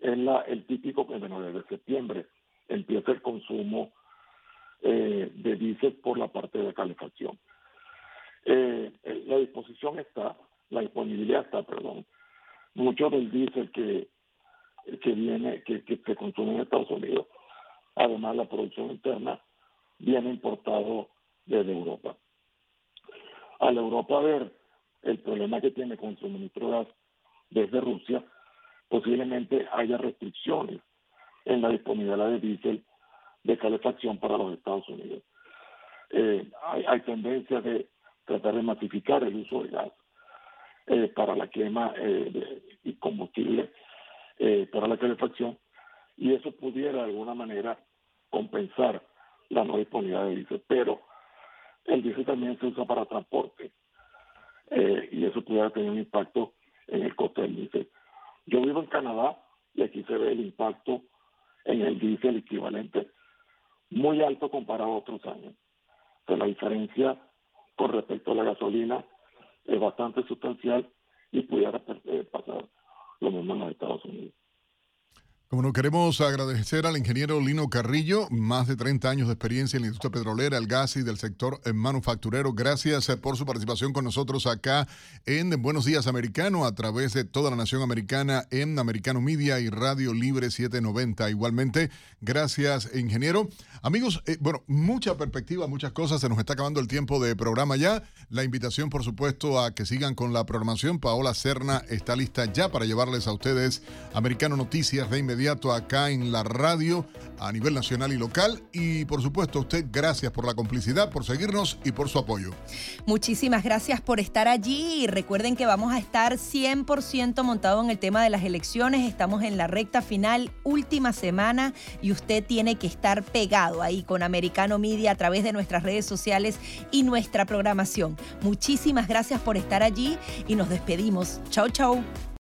es la, el típico, bueno, desde septiembre empieza el consumo eh, de diésel por la parte de calefacción. Eh, la disposición está, la disponibilidad está, perdón. Mucho del diésel que, que viene, que, que se consume en Estados Unidos, además la producción interna, viene importado desde Europa. Al Europa ver el problema que tiene con suministro de gas desde Rusia, posiblemente haya restricciones en la disponibilidad de diésel de calefacción para los Estados Unidos. Eh, hay, hay tendencia de tratar de masificar el uso de gas eh, para la quema eh, y combustible eh, para la calefacción y eso pudiera de alguna manera compensar la no disponibilidad de diésel, pero el diésel también se usa para transporte eh, y eso pudiera tener un impacto en el coste del diésel. Yo vivo en Canadá y aquí se ve el impacto en el diésel equivalente muy alto comparado a otros años. Pero la diferencia con respecto a la gasolina es bastante sustancial y pudiera eh, pasar lo mismo en los Estados Unidos. Bueno, queremos agradecer al ingeniero Lino Carrillo, más de 30 años de experiencia en la industria petrolera, el gas y del sector eh, manufacturero. Gracias eh, por su participación con nosotros acá en Buenos Días Americano, a través de toda la nación americana en Americano Media y Radio Libre 790. Igualmente, gracias, ingeniero. Amigos, eh, bueno, mucha perspectiva, muchas cosas. Se nos está acabando el tiempo de programa ya. La invitación, por supuesto, a que sigan con la programación. Paola Serna está lista ya para llevarles a ustedes Americano Noticias de inmediato inmediato acá en la radio a nivel nacional y local. Y por supuesto usted, gracias por la complicidad, por seguirnos y por su apoyo. Muchísimas gracias por estar allí y recuerden que vamos a estar 100% montado en el tema de las elecciones. Estamos en la recta final, última semana y usted tiene que estar pegado ahí con Americano Media a través de nuestras redes sociales y nuestra programación. Muchísimas gracias por estar allí y nos despedimos. Chau, chau.